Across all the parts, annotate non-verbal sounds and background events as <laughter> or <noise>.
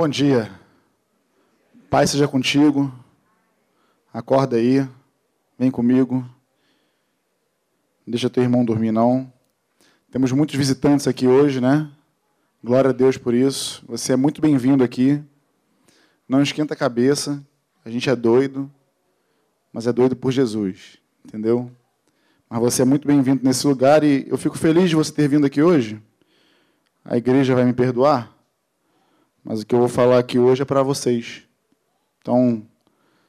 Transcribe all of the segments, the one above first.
Bom dia. Pai seja contigo. Acorda aí. Vem comigo. Deixa teu irmão dormir, não. Temos muitos visitantes aqui hoje, né? Glória a Deus por isso. Você é muito bem-vindo aqui. Não esquenta a cabeça. A gente é doido, mas é doido por Jesus. Entendeu? Mas você é muito bem-vindo nesse lugar e eu fico feliz de você ter vindo aqui hoje. A igreja vai me perdoar, mas o que eu vou falar aqui hoje é para vocês. Então,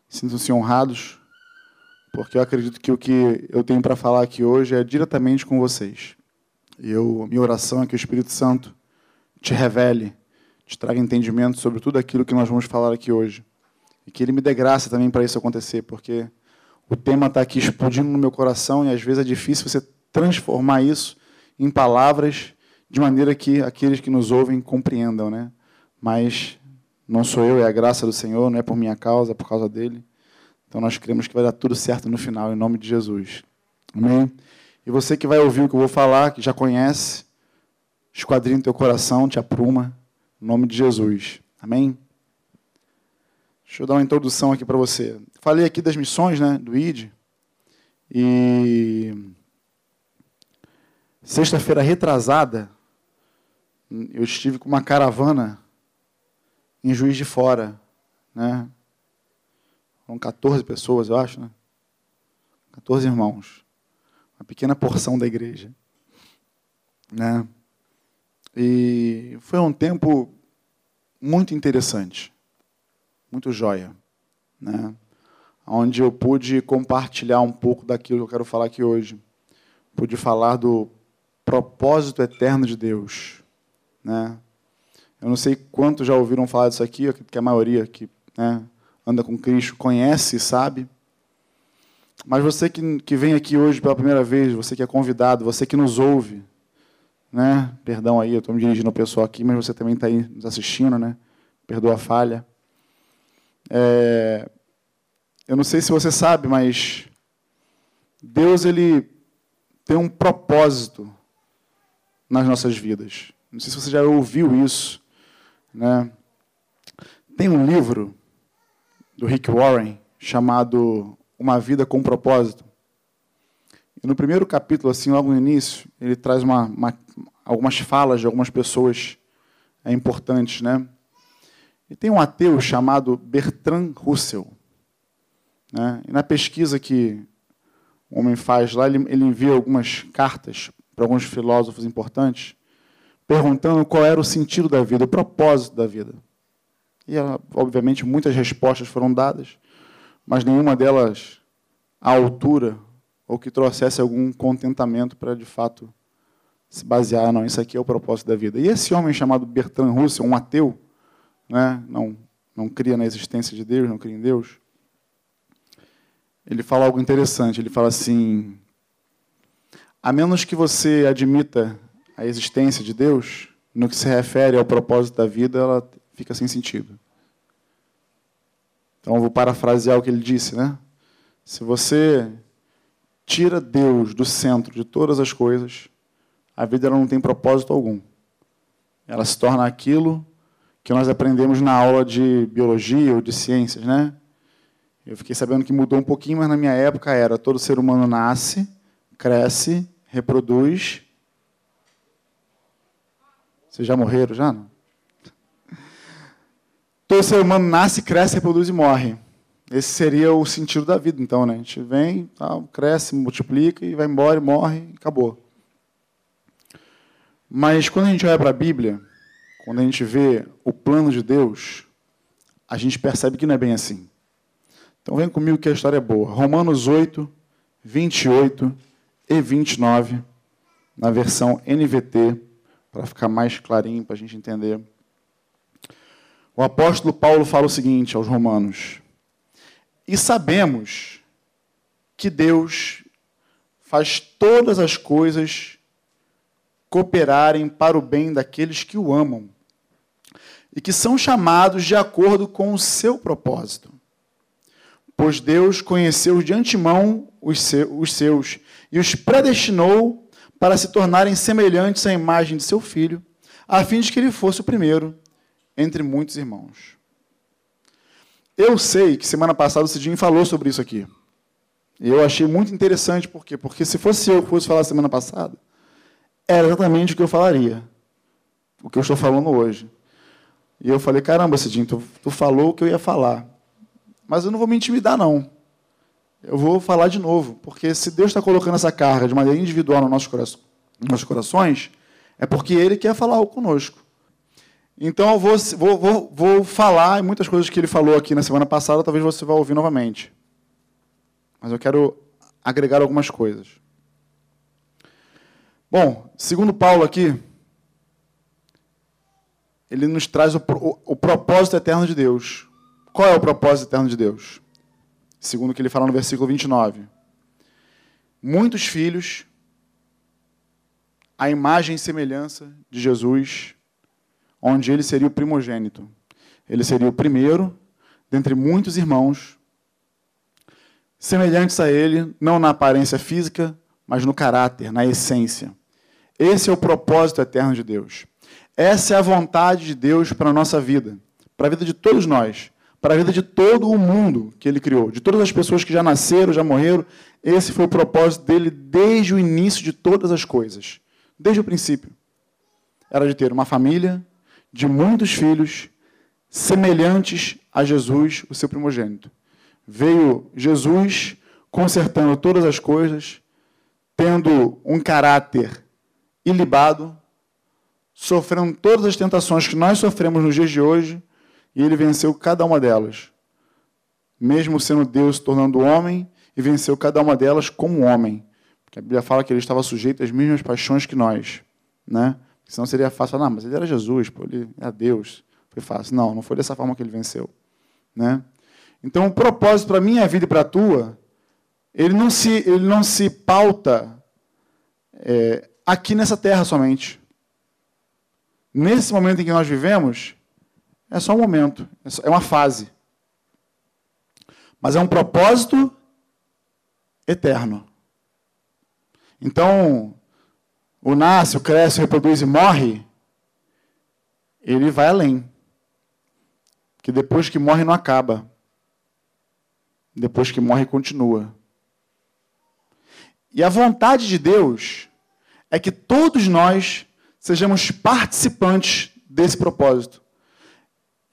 sintam-se honrados, porque eu acredito que o que eu tenho para falar aqui hoje é diretamente com vocês. E eu, minha oração é que o Espírito Santo te revele, te traga entendimento sobre tudo aquilo que nós vamos falar aqui hoje. E que ele me dê graça também para isso acontecer, porque o tema está aqui explodindo no meu coração e às vezes é difícil você transformar isso em palavras de maneira que aqueles que nos ouvem compreendam, né? Mas não sou eu, é a graça do Senhor, não é por minha causa, é por causa dele. Então nós cremos que vai dar tudo certo no final, em nome de Jesus. Amém? E você que vai ouvir o que eu vou falar, que já conhece, esquadrinha teu coração, te apruma, em nome de Jesus. Amém? Deixa eu dar uma introdução aqui para você. Falei aqui das missões, né, do ID. E sexta-feira retrasada, eu estive com uma caravana em Juiz de Fora, né? Foram 14 pessoas, eu acho, né? 14 irmãos. Uma pequena porção da igreja. Né? E foi um tempo muito interessante. Muito joia, né? Onde eu pude compartilhar um pouco daquilo que eu quero falar aqui hoje. Pude falar do propósito eterno de Deus né? Eu não sei quantos já ouviram falar disso aqui, que a maioria que né, anda com Cristo conhece e sabe. Mas você que, que vem aqui hoje pela primeira vez, você que é convidado, você que nos ouve, né? Perdão aí, eu estou me dirigindo ao pessoal aqui, mas você também está aí nos assistindo, né? Perdoa a falha. É, eu não sei se você sabe, mas Deus ele tem um propósito nas nossas vidas. Não sei se você já ouviu isso. Né? Tem um livro do Rick Warren chamado Uma Vida com Propósito. E no primeiro capítulo, assim, logo no início, ele traz uma, uma, algumas falas de algumas pessoas é, importantes. Né? E tem um ateu chamado Bertrand Russell. Né? E na pesquisa que o homem faz lá, ele, ele envia algumas cartas para alguns filósofos importantes perguntando qual era o sentido da vida, o propósito da vida. E, obviamente, muitas respostas foram dadas, mas nenhuma delas à altura ou que trouxesse algum contentamento para, de fato, se basear, não, isso aqui é o propósito da vida. E esse homem chamado Bertrand Russell, um ateu, né, não, não cria na existência de Deus, não cria em Deus, ele fala algo interessante. Ele fala assim: a menos que você admita a existência de Deus, no que se refere ao propósito da vida, ela fica sem sentido. Então, vou parafrasear o que ele disse, né? Se você tira Deus do centro de todas as coisas, a vida não tem propósito algum. Ela se torna aquilo que nós aprendemos na aula de biologia ou de ciências, né? Eu fiquei sabendo que mudou um pouquinho, mas na minha época era todo ser humano nasce, cresce, reproduz vocês já morreram, já? Não? Todo ser humano nasce, cresce, reproduz e morre. Esse seria o sentido da vida, então, né? A gente vem, tal, cresce, multiplica e vai embora e morre e acabou. Mas quando a gente olha para a Bíblia, quando a gente vê o plano de Deus, a gente percebe que não é bem assim. Então vem comigo que a história é boa. Romanos 8, 28 e 29, na versão NVT para ficar mais clarinho para a gente entender. O apóstolo Paulo fala o seguinte aos Romanos: E sabemos que Deus faz todas as coisas cooperarem para o bem daqueles que o amam e que são chamados de acordo com o seu propósito. Pois Deus conheceu de antemão os seus e os predestinou para se tornarem semelhantes à imagem de seu filho, a fim de que ele fosse o primeiro entre muitos irmãos. Eu sei que semana passada o Cidinho falou sobre isso aqui. E eu achei muito interessante, por quê? Porque se fosse eu que fosse falar semana passada, era exatamente o que eu falaria. O que eu estou falando hoje. E eu falei, caramba, Cidinho, tu, tu falou o que eu ia falar. Mas eu não vou me intimidar, não. Eu vou falar de novo. Porque se Deus está colocando essa carga de maneira individual nos nossos, corações, nos nossos corações, é porque Ele quer falar conosco. Então eu vou, vou, vou, vou falar e muitas coisas que ele falou aqui na semana passada, talvez você vá ouvir novamente. Mas eu quero agregar algumas coisas. Bom, segundo Paulo aqui, ele nos traz o, o, o, propósito eterno de Deus. Qual é o propósito eterno de Deus? Segundo o que ele fala no versículo 29. Muitos filhos, a imagem e semelhança de Jesus, onde ele seria o primogênito. Ele seria o primeiro dentre muitos irmãos, semelhantes a ele, não na aparência física, mas no caráter, na essência. Esse é o propósito eterno de Deus. Essa é a vontade de Deus para a nossa vida, para a vida de todos nós, para a vida de todo o mundo que ele criou, de todas as pessoas que já nasceram, já morreram. Esse foi o propósito dele desde o início de todas as coisas, desde o princípio. Era de ter uma família, de muitos filhos, semelhantes a Jesus, o seu primogênito. Veio Jesus consertando todas as coisas, tendo um caráter ilibado, sofrendo todas as tentações que nós sofremos nos dias de hoje, e ele venceu cada uma delas. Mesmo sendo Deus, tornando homem, e venceu cada uma delas como homem. Porque a Bíblia fala que ele estava sujeito às mesmas paixões que nós. Né? Senão seria fácil falar, mas ele era Jesus, pô, ele era Deus. Foi fácil. Não, não foi dessa forma que ele venceu. Né? Então, o propósito para a minha vida e para a tua, ele não se, ele não se pauta é, aqui nessa terra somente. Nesse momento em que nós vivemos, é só um momento, é, é uma fase. Mas é um propósito eterno. Então, o nasce, o cresce, o reproduz e morre, ele vai além. Que depois que morre não acaba. Depois que morre continua. E a vontade de Deus é que todos nós sejamos participantes desse propósito.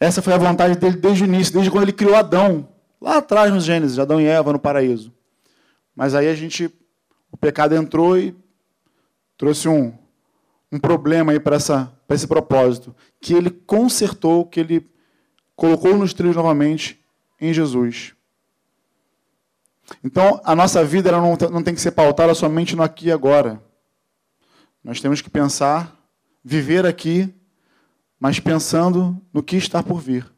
Essa foi a vontade dele desde o início, desde quando ele criou Adão, lá atrás nos Gênesis, Adão e Eva no paraíso. Mas aí a gente, o pecado entrou e trouxe um, um problema aí para esse propósito, que ele consertou, que ele colocou nos trilhos novamente em Jesus. Então, a nossa vida não, não tem que ser pautada somente no aqui e agora. Nós temos que pensar, viver aqui, mas pensando no que está por vir,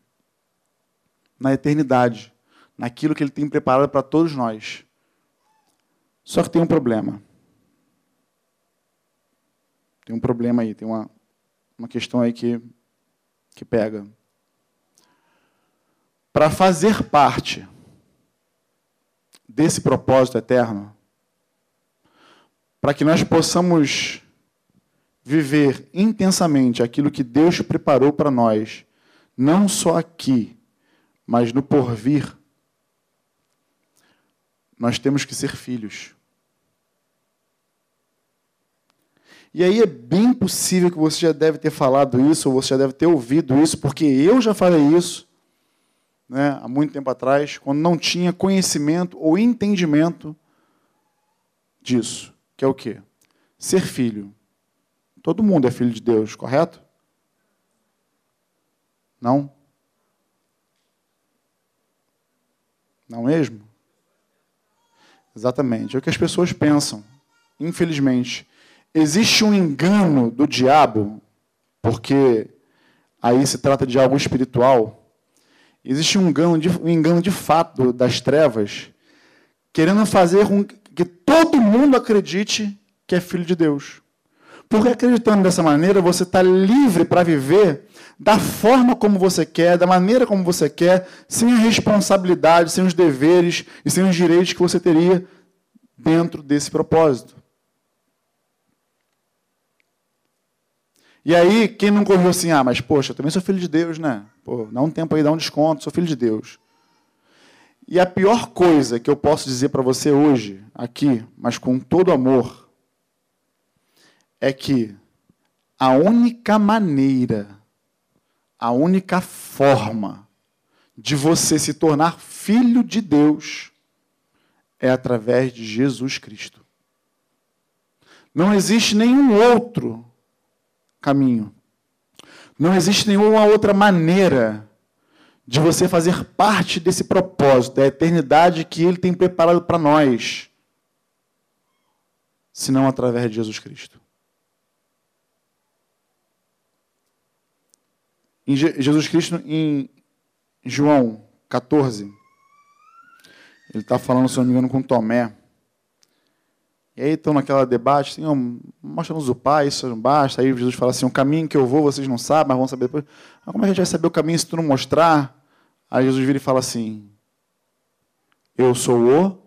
na eternidade, naquilo que Ele tem preparado para todos nós. Só que tem um problema. Tem um problema aí, tem uma, uma questão aí que, que pega. Para fazer parte desse propósito eterno, para que nós possamos viver intensamente aquilo que Deus preparou para nós, não só aqui, mas no porvir, nós temos que ser filhos. E aí é bem possível que você já deve ter falado isso, ou você já deve ter ouvido isso, porque eu já falei isso né, há muito tempo atrás, quando não tinha conhecimento ou entendimento disso. Que é o quê? Ser filho. Todo mundo é filho de Deus, correto? Não? Não mesmo? Exatamente. É o que as pessoas pensam. Infelizmente. Existe um engano do diabo, porque aí se trata de algo espiritual. Existe um engano de, um engano de fato das trevas, querendo fazer com que todo mundo acredite que é filho de Deus. Porque acreditando dessa maneira, você está livre para viver da forma como você quer, da maneira como você quer, sem a responsabilidade, sem os deveres e sem os direitos que você teria dentro desse propósito. E aí, quem não correu assim, ah, mas poxa, eu também sou filho de Deus, né? Pô, dá um tempo aí, dá um desconto, sou filho de Deus. E a pior coisa que eu posso dizer para você hoje, aqui, mas com todo amor, é que a única maneira, a única forma de você se tornar filho de Deus é através de Jesus Cristo. Não existe nenhum outro caminho. Não existe nenhuma outra maneira de você fazer parte desse propósito, da eternidade que Ele tem preparado para nós, senão através de Jesus Cristo. Em Jesus Cristo, em João 14, ele está falando, se não me engano, com Tomé. E aí estão naquela debate, oh, mostra-nos o Pai, isso não basta. Aí Jesus fala assim, o caminho que eu vou vocês não sabem, mas vão saber depois. Mas como é a gente vai saber o caminho se tu não mostrar? Aí Jesus vira e fala assim, eu sou o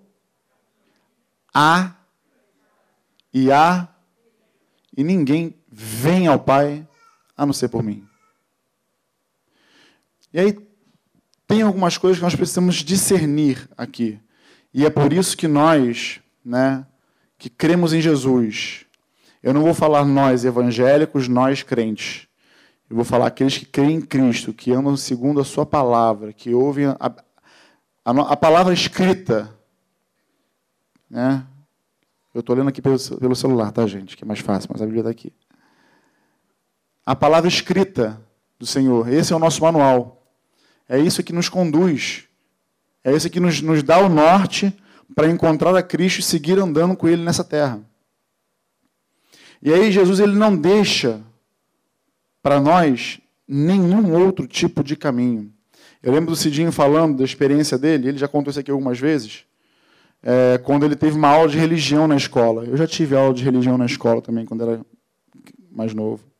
A e A, e ninguém vem ao Pai a não ser por mim. E aí tem algumas coisas que nós precisamos discernir aqui. E é por isso que nós, né, que cremos em Jesus. Eu não vou falar nós evangélicos, nós crentes. Eu vou falar aqueles que creem em Cristo, que andam segundo a Sua palavra, que ouvem a, a, a palavra escrita. Né? Eu estou lendo aqui pelo, pelo celular, tá, gente? Que é mais fácil, mas a Bíblia está aqui. A palavra escrita do Senhor. Esse é o nosso manual. É isso que nos conduz. É isso que nos, nos dá o norte para encontrar a Cristo e seguir andando com Ele nessa terra. E aí Jesus ele não deixa para nós nenhum outro tipo de caminho. Eu lembro do Cidinho falando da experiência dele, ele já contou isso aqui algumas vezes, é, quando ele teve uma aula de religião na escola. Eu já tive aula de religião na escola também, quando era mais novo.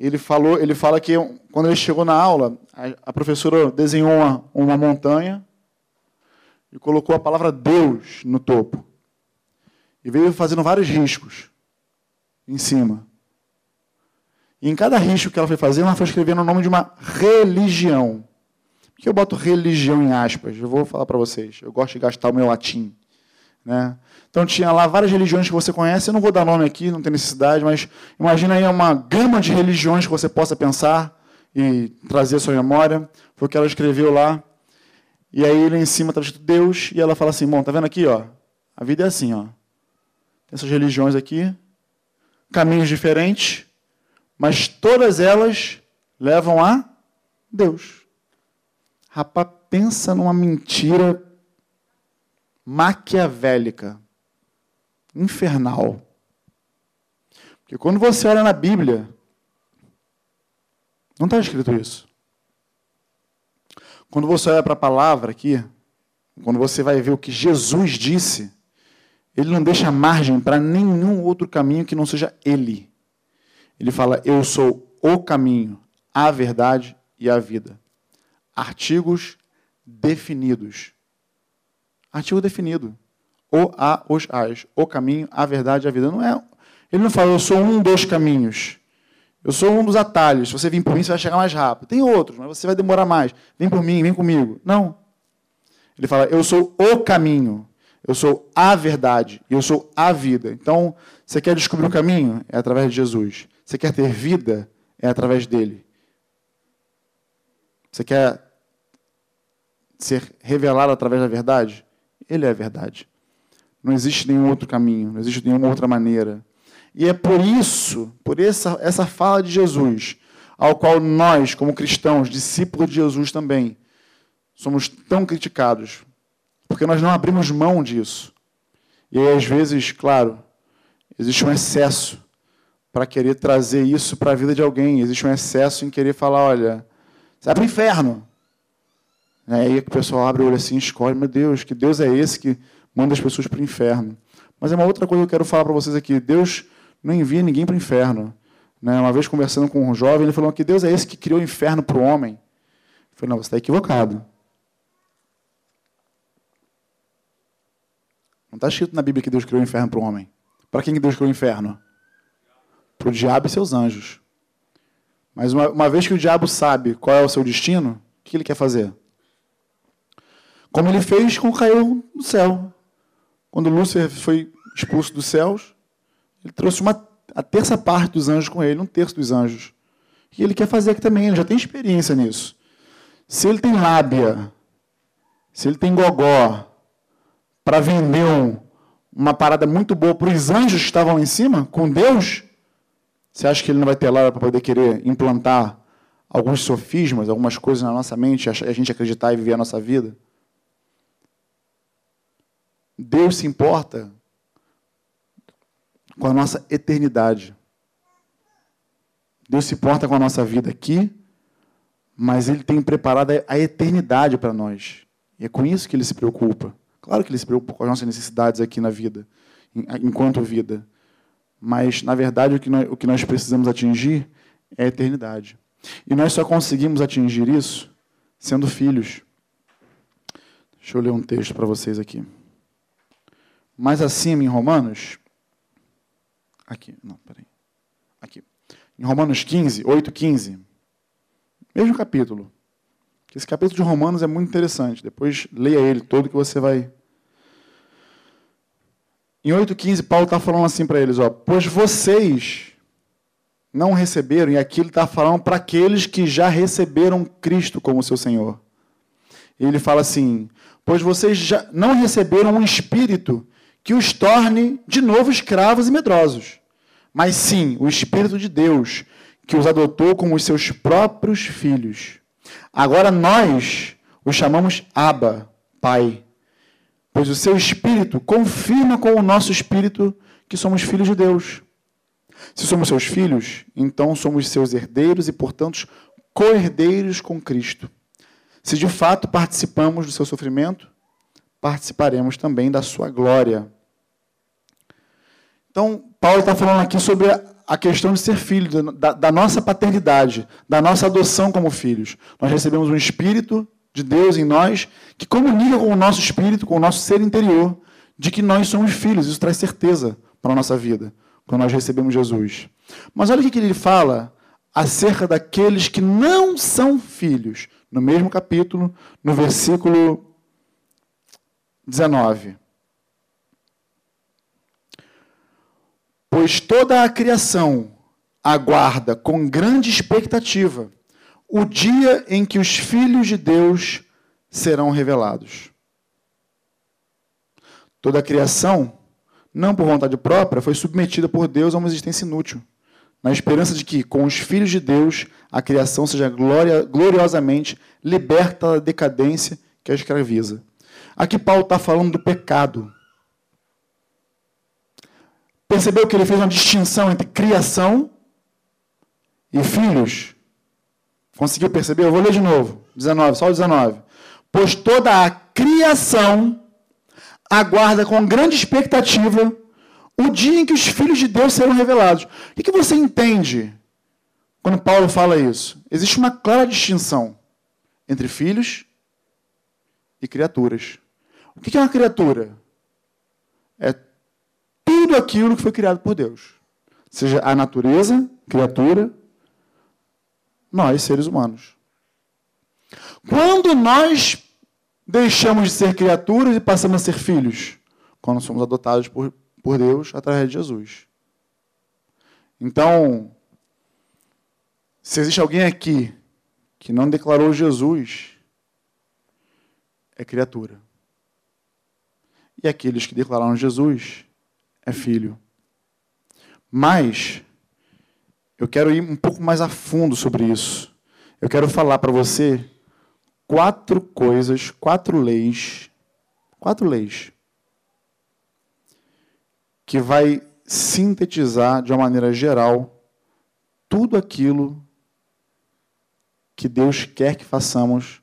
Ele falou, ele fala que quando ele chegou na aula, a, a professora desenhou uma, uma montanha e colocou a palavra Deus no topo. E veio fazendo vários riscos em cima. E em cada risco que ela foi fazendo, ela foi escrevendo o nome de uma religião. Por que eu boto religião em aspas? Eu vou falar para vocês. Eu gosto de gastar o meu latim. Né? Então tinha lá várias religiões que você conhece, eu não vou dar nome aqui, não tem necessidade, mas imagina aí uma gama de religiões que você possa pensar e trazer à sua memória. Foi o que ela escreveu lá. E aí ele em cima está escrito Deus, e ela fala assim, bom, tá vendo aqui, ó? A vida é assim, ó. Tem essas religiões aqui, caminhos diferentes, mas todas elas levam a Deus. Rapaz, pensa numa mentira maquiavélica, infernal. Porque quando você olha na Bíblia, não está escrito isso. Quando você olha para a palavra aqui, quando você vai ver o que Jesus disse, ele não deixa margem para nenhum outro caminho que não seja ele. Ele fala: Eu sou o caminho, a verdade e a vida. Artigos definidos. Artigo definido. O, a, os, as. O caminho, a verdade a vida. Não é, ele não fala, eu sou um dos caminhos. Eu sou um dos atalhos. Se você vir por mim, você vai chegar mais rápido. Tem outros, mas você vai demorar mais. Vem por mim, vem comigo. Não. Ele fala: Eu sou o caminho. Eu sou a verdade. Eu sou a vida. Então, você quer descobrir o caminho? É através de Jesus. Você quer ter vida? É através dele. Você quer ser revelado através da verdade? Ele é a verdade. Não existe nenhum outro caminho, não existe nenhuma outra maneira. E é por isso, por essa, essa fala de Jesus, ao qual nós, como cristãos, discípulos de Jesus também, somos tão criticados, porque nós não abrimos mão disso. E aí, às vezes, claro, existe um excesso para querer trazer isso para a vida de alguém, existe um excesso em querer falar: olha, vai para o inferno. Aí o pessoal abre o olho assim e escolhe: meu Deus, que Deus é esse que manda as pessoas para o inferno? Mas é uma outra coisa que eu quero falar para vocês aqui: Deus não envia ninguém para o inferno. Né? Uma vez conversando com um jovem, ele falou que Deus é esse que criou o inferno para o homem. Eu falei, não, você está equivocado. Não está escrito na Bíblia que Deus criou o inferno para o homem. Para quem Deus criou o inferno? Para o diabo e seus anjos. Mas uma, uma vez que o diabo sabe qual é o seu destino, o que ele quer fazer? Como ele fez com caiu no céu. Quando Lúcifer foi expulso dos céus, ele trouxe uma, a terça parte dos anjos com ele, um terço dos anjos. E ele quer fazer aqui também, ele já tem experiência nisso. Se ele tem lábia, se ele tem gogó, para vender um, uma parada muito boa para os anjos que estavam lá em cima, com Deus, você acha que ele não vai ter lá para poder querer implantar alguns sofismas, algumas coisas na nossa mente, a gente acreditar e viver a nossa vida? Deus se importa com a nossa eternidade. Deus se importa com a nossa vida aqui, mas Ele tem preparado a eternidade para nós. E é com isso que Ele se preocupa. Claro que Ele se preocupa com as nossas necessidades aqui na vida, enquanto vida. Mas, na verdade, o que nós, o que nós precisamos atingir é a eternidade. E nós só conseguimos atingir isso sendo filhos. Deixa eu ler um texto para vocês aqui. Mais acima, em Romanos. Aqui, não, peraí. Aqui. Em Romanos 15, 8, 15. Mesmo capítulo. Esse capítulo de Romanos é muito interessante. Depois leia ele todo que você vai. Em 8,15, Paulo está falando assim para eles: ó, Pois vocês não receberam, e aqui ele está falando para aqueles que já receberam Cristo como seu Senhor. Ele fala assim: Pois vocês já não receberam um espírito que os torne de novo escravos e medrosos, mas sim o Espírito de Deus, que os adotou como os seus próprios filhos. Agora nós o chamamos Abba, Pai, pois o seu espírito confirma com o nosso espírito que somos filhos de Deus. Se somos seus filhos, então somos seus herdeiros e, portanto, co-herdeiros com Cristo. Se de fato participamos do seu sofrimento, participaremos também da sua glória. Então, Paulo está falando aqui sobre a questão de ser filho, da, da, nossa paternidade, da nossa adoção como filhos. Nós recebemos um Espírito de Deus em nós que comunica com o nosso espírito, com o nosso ser interior, de que nós somos filhos. Isso traz certeza para a nossa vida, quando nós recebemos Jesus. Mas olha o que ele fala acerca daqueles que não são filhos, no mesmo capítulo, no versículo 19. Pois toda a criação aguarda com grande expectativa o dia em que os filhos de Deus serão revelados. Toda a criação, não por vontade própria, foi submetida por Deus a uma existência inútil, na esperança de que, com os filhos de Deus, a criação seja gloriosamente liberta da decadência que a escraviza. Aqui Paulo está falando do pecado Percebeu que ele fez uma distinção entre criação e filhos? Conseguiu perceber? Eu vou ler de novo. 19, só o 19. Pois toda a criação aguarda com grande expectativa o dia em que os filhos de Deus serão revelados. O que você entende quando Paulo fala isso? Existe uma clara distinção entre filhos e criaturas. O que é uma criatura? É tudo aquilo que foi criado por Deus. Seja a natureza, criatura, nós, seres humanos. Quando nós deixamos de ser criaturas e passamos a ser filhos? Quando somos adotados por, por Deus através de Jesus. Então, se existe alguém aqui que não declarou Jesus, é criatura. E aqueles que declararam Jesus é filho. Mas eu quero ir um pouco mais a fundo sobre isso. Eu quero falar para você quatro coisas, quatro leis, quatro leis que vai sintetizar de uma maneira geral tudo aquilo que Deus quer que façamos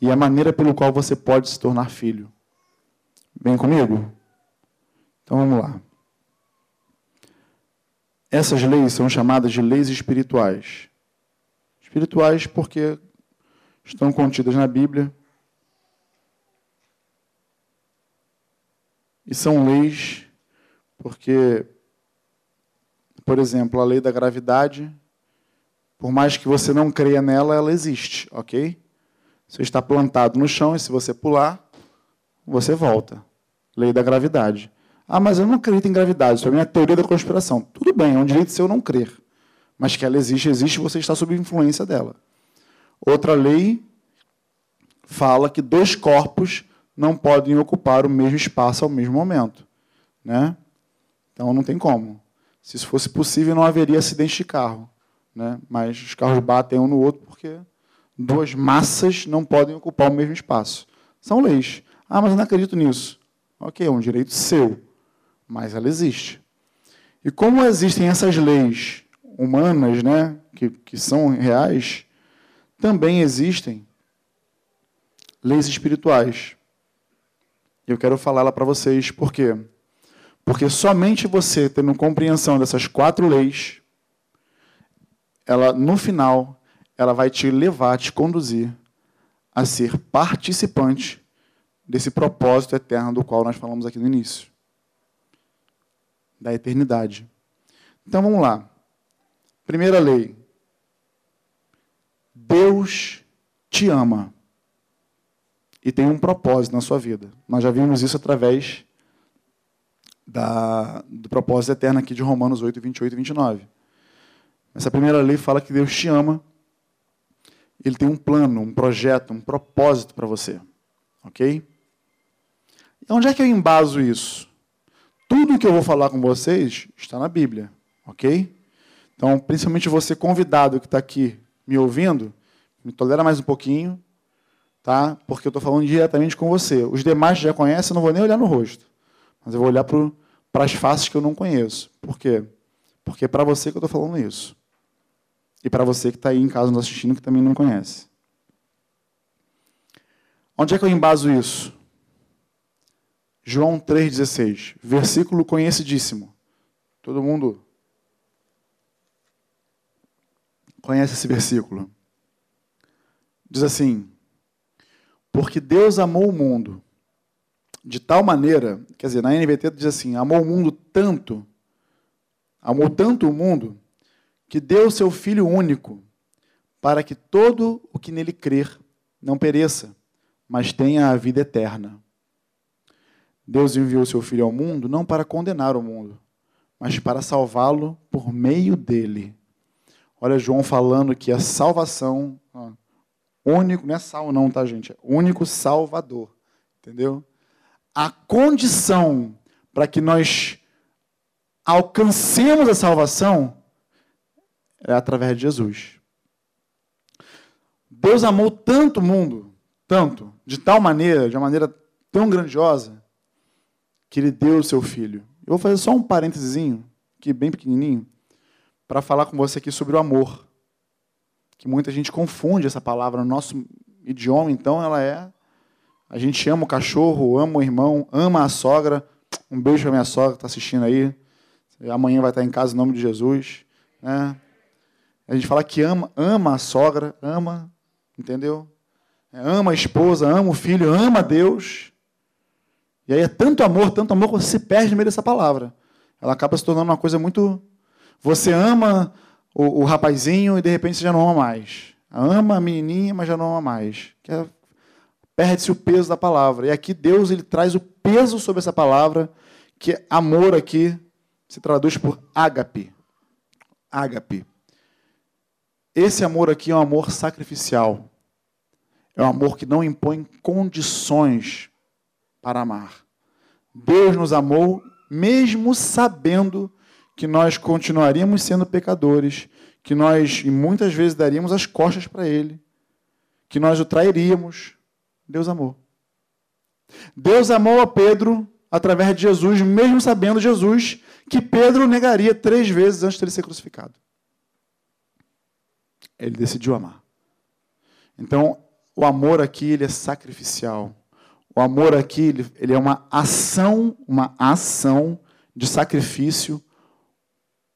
e a maneira pelo qual você pode se tornar filho. Vem comigo? Então vamos lá. Essas leis são chamadas de leis espirituais. Espirituais porque estão contidas na Bíblia e são leis porque, por exemplo, a lei da gravidade, Por mais que você não creia nela, ela existe, ok? Você está plantado no chão e se você pular, você volta. Lei da gravidade. Ah, mas eu não acredito em gravidade, isso é a minha teoria da conspiração. Tudo bem, é um direito seu não crer. Mas que ela existe, existe, você está sob influência dela. Outra lei fala que dois corpos não podem ocupar o mesmo espaço ao mesmo momento. Né? Então não tem como. Se isso fosse possível, não haveria acidente de carro. Né? Mas os carros batem um no outro porque duas massas não podem ocupar o mesmo espaço. São leis. Ah, mas eu não acredito nisso. Ok, é um direito seu, mas ela existe. E como existem essas leis humanas, né, que, que são reais, também existem leis espirituais. Eu quero falá-la para vocês, por quê? Porque somente você tendo compreensão dessas quatro leis, ela no final, ela vai te levar, te conduzir a ser participante desse propósito eterno do qual nós falamos aqui no início. Da eternidade. Então vamos lá. Primeira lei. Deus te ama. E tem um propósito na sua vida. Nós já vimos isso através da, do propósito eterno aqui de Romanos 8, 28 e 29. Essa primeira lei fala que Deus te ama. Ele tem um plano, um projeto, um propósito para você. Ok? Onde é que eu embaso isso? Tudo que eu vou falar com vocês está na Bíblia. Ok? Então, principalmente você convidado que está aqui me ouvindo, me tolera mais um pouquinho, tá? Porque eu estou falando diretamente com você. Os demais já conhecem, eu não vou nem olhar no rosto. Mas eu vou olhar para as faces que eu não conheço. Por quê? Porque é para você que eu estou falando isso. E para você que está aí em casa nos assistindo que também não conhece. Onde é que eu embaso isso? João 3,16. Versículo conhecidíssimo. Todo mundo conhece esse versículo. Diz assim: Porque Deus amou o mundo de tal maneira, quer dizer, na NVT diz assim: amou o mundo tanto, amou tanto o mundo, que deu seu Filho único, para que todo o que nele crer não pereça, mas tenha a vida eterna. Deus enviou seu Filho ao mundo não para condenar o mundo, mas para salvá-lo por meio dele. Olha João falando que a salvação, único, não é sal não, tá gente? É único Salvador, entendeu? A condição para que nós alcancemos a salvação é através de Jesus. Deus amou tanto o mundo, tanto, de tal maneira, de uma maneira tão grandiosa, que ele deu o seu filho. Eu vou fazer só um parênteses, aqui bem pequenininho, para falar com você aqui sobre o amor. Que muita gente confunde essa palavra no nosso idioma, então ela é. A gente ama o cachorro, ama o irmão, ama a sogra. Um beijo para minha sogra que está assistindo aí. Amanhã vai estar em casa em nome de Jesus. Né? A gente fala que ama, ama a sogra, ama, entendeu? Ama a esposa, ama o filho, ama Deus. E aí é tanto amor, tanto amor que você se perde no meio dessa palavra. Ela acaba se tornando uma coisa muito você ama o, o rapazinho e de repente você já não ama mais. Ama a menininha, mas já não ama mais. É, Perde-se o peso da palavra. E aqui Deus ele traz o peso sobre essa palavra, que é amor aqui se traduz por ágape. Ágape. Esse amor aqui é um amor sacrificial. É um amor que não impõe condições para amar. Deus nos amou mesmo sabendo que nós continuaríamos sendo pecadores, que nós e muitas vezes daríamos as costas para Ele, que nós o trairíamos. Deus amou. Deus amou a Pedro através de Jesus, mesmo sabendo Jesus que Pedro negaria três vezes antes de ele ser crucificado. Ele decidiu amar. Então, o amor aqui ele é sacrificial. O amor aqui ele, é uma ação, uma ação de sacrifício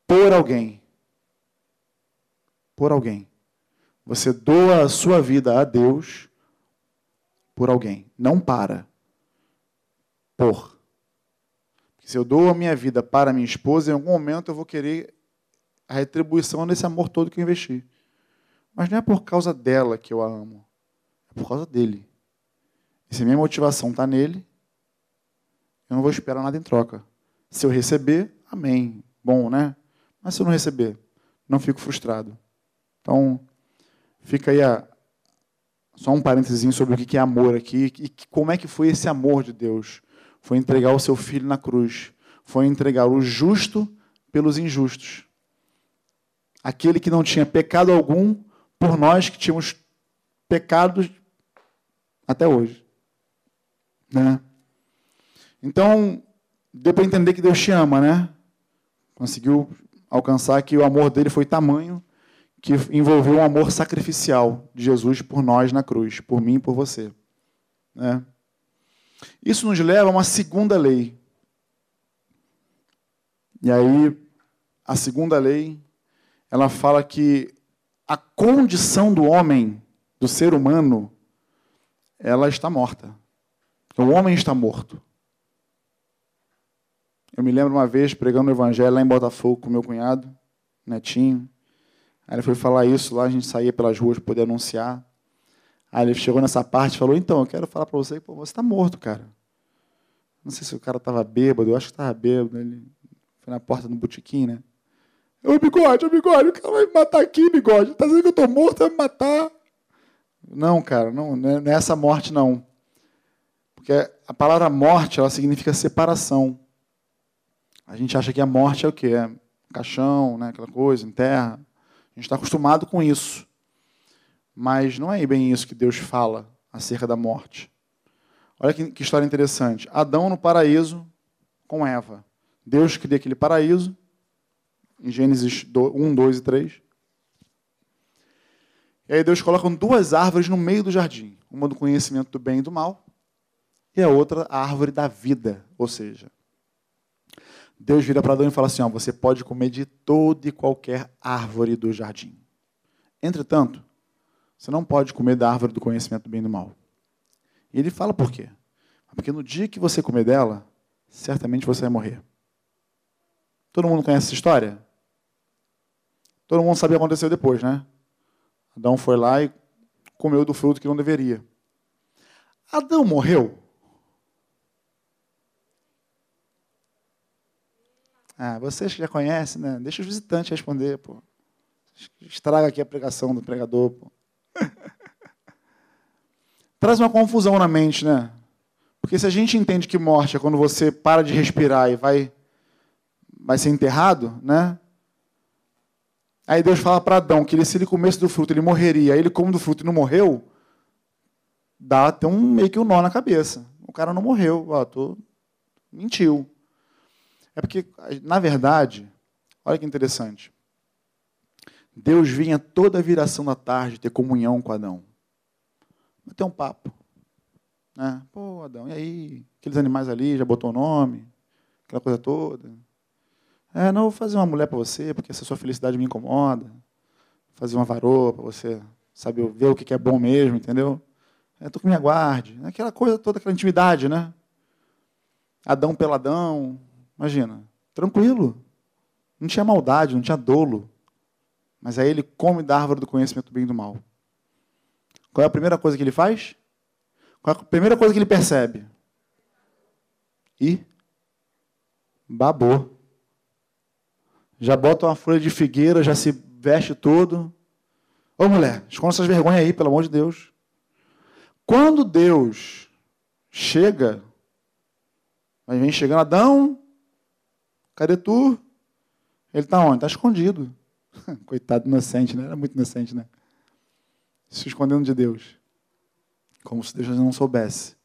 por alguém. Por alguém. Você doa a sua vida a Deus por alguém. Não para. Por. Porque se eu dou a minha vida para minha esposa, em algum momento eu vou querer a retribuição desse amor todo que eu investi. Mas não é por causa dela que eu a amo, é por causa dele. E se minha motivação está nele, eu não vou esperar nada em troca. Se eu receber, amém. Bom, né? Mas se eu não receber, não fico frustrado. Então, fica aí a, só um parênteses sobre o que é amor aqui e como é que foi esse amor de Deus. Foi entregar o seu filho na cruz. Foi entregar o justo pelos injustos. Aquele que não tinha pecado algum por nós que tínhamos pecados até hoje. Né? Então, deu para entender que Deus te ama, né? Conseguiu alcançar que o amor dele foi tamanho que envolveu um amor sacrificial de Jesus por nós na cruz, por mim e por você. Né? Isso nos leva a uma segunda lei. E aí, a segunda lei, ela fala que a condição do homem, do ser humano, ela está morta. O homem está morto. Eu me lembro uma vez pregando o evangelho lá em Botafogo com meu cunhado, netinho. Aí ele foi falar isso lá, a gente saía pelas ruas para poder anunciar. Aí ele chegou nessa parte e falou: Então, eu quero falar para você que você está morto, cara. Não sei se o cara estava bêbado, eu acho que estava bêbado. Ele foi na porta do botequim, né? Ô bigode, ô bigode, o cara vai me matar aqui, bigode. Tá dizendo que eu estou morto, vai me matar. Não, cara, não, não é essa morte, não. Porque a palavra morte, ela significa separação. A gente acha que a morte é o quê? É caixão, né? aquela coisa, em terra gente está acostumado com isso. Mas não é bem isso que Deus fala acerca da morte. Olha que, que história interessante. Adão no paraíso com Eva. Deus cria aquele paraíso, em Gênesis 1, 2 e 3. E aí Deus coloca duas árvores no meio do jardim. Uma do conhecimento do bem e do mal, e a outra a árvore da vida. Ou seja, Deus vira para Adão e fala assim: ó, você pode comer de toda e qualquer árvore do jardim. Entretanto, você não pode comer da árvore do conhecimento do bem e do mal. E ele fala por quê? Porque no dia que você comer dela, certamente você vai morrer. Todo mundo conhece essa história? Todo mundo sabe o que aconteceu depois, né? Adão foi lá e comeu do fruto que não deveria. Adão morreu? Ah, vocês que já conhecem, né? Deixa os visitantes responder, pô. Estraga aqui a pregação do pregador, pô. <laughs> Traz uma confusão na mente, né? Porque se a gente entende que morte é quando você para de respirar e vai, vai ser enterrado, né? Aí Deus fala para Adão que ele, se ele comesse do fruto, ele morreria. Aí ele come do fruto e não morreu. Dá até um meio que um nó na cabeça. O cara não morreu. Ó, tô... Mentiu. É porque, na verdade, olha que interessante. Deus vinha toda a viração da tarde ter comunhão com Adão. Bater um papo. Né? Pô, Adão, e aí? Aqueles animais ali, já botou o nome? Aquela coisa toda. É, não, vou fazer uma mulher para você, porque essa sua felicidade me incomoda. Fazer uma varoa para você saber ver o que é bom mesmo, entendeu? É, tô com minha guarde. Aquela coisa toda, aquela intimidade, né? Adão peladão, Imagina, tranquilo. Não tinha maldade, não tinha dolo. Mas aí ele come da árvore do conhecimento do bem e do mal. Qual é a primeira coisa que ele faz? Qual é a primeira coisa que ele percebe? E babou. Já bota uma folha de figueira, já se veste todo. Ô mulher, esconda essas vergonhas aí, pelo amor de Deus. Quando Deus chega, mas vem chegando, Adão, Cadê tu? Ele está onde? Está escondido. <laughs> Coitado inocente, né? Era muito inocente, né? Se escondendo de Deus. Como se Deus não soubesse.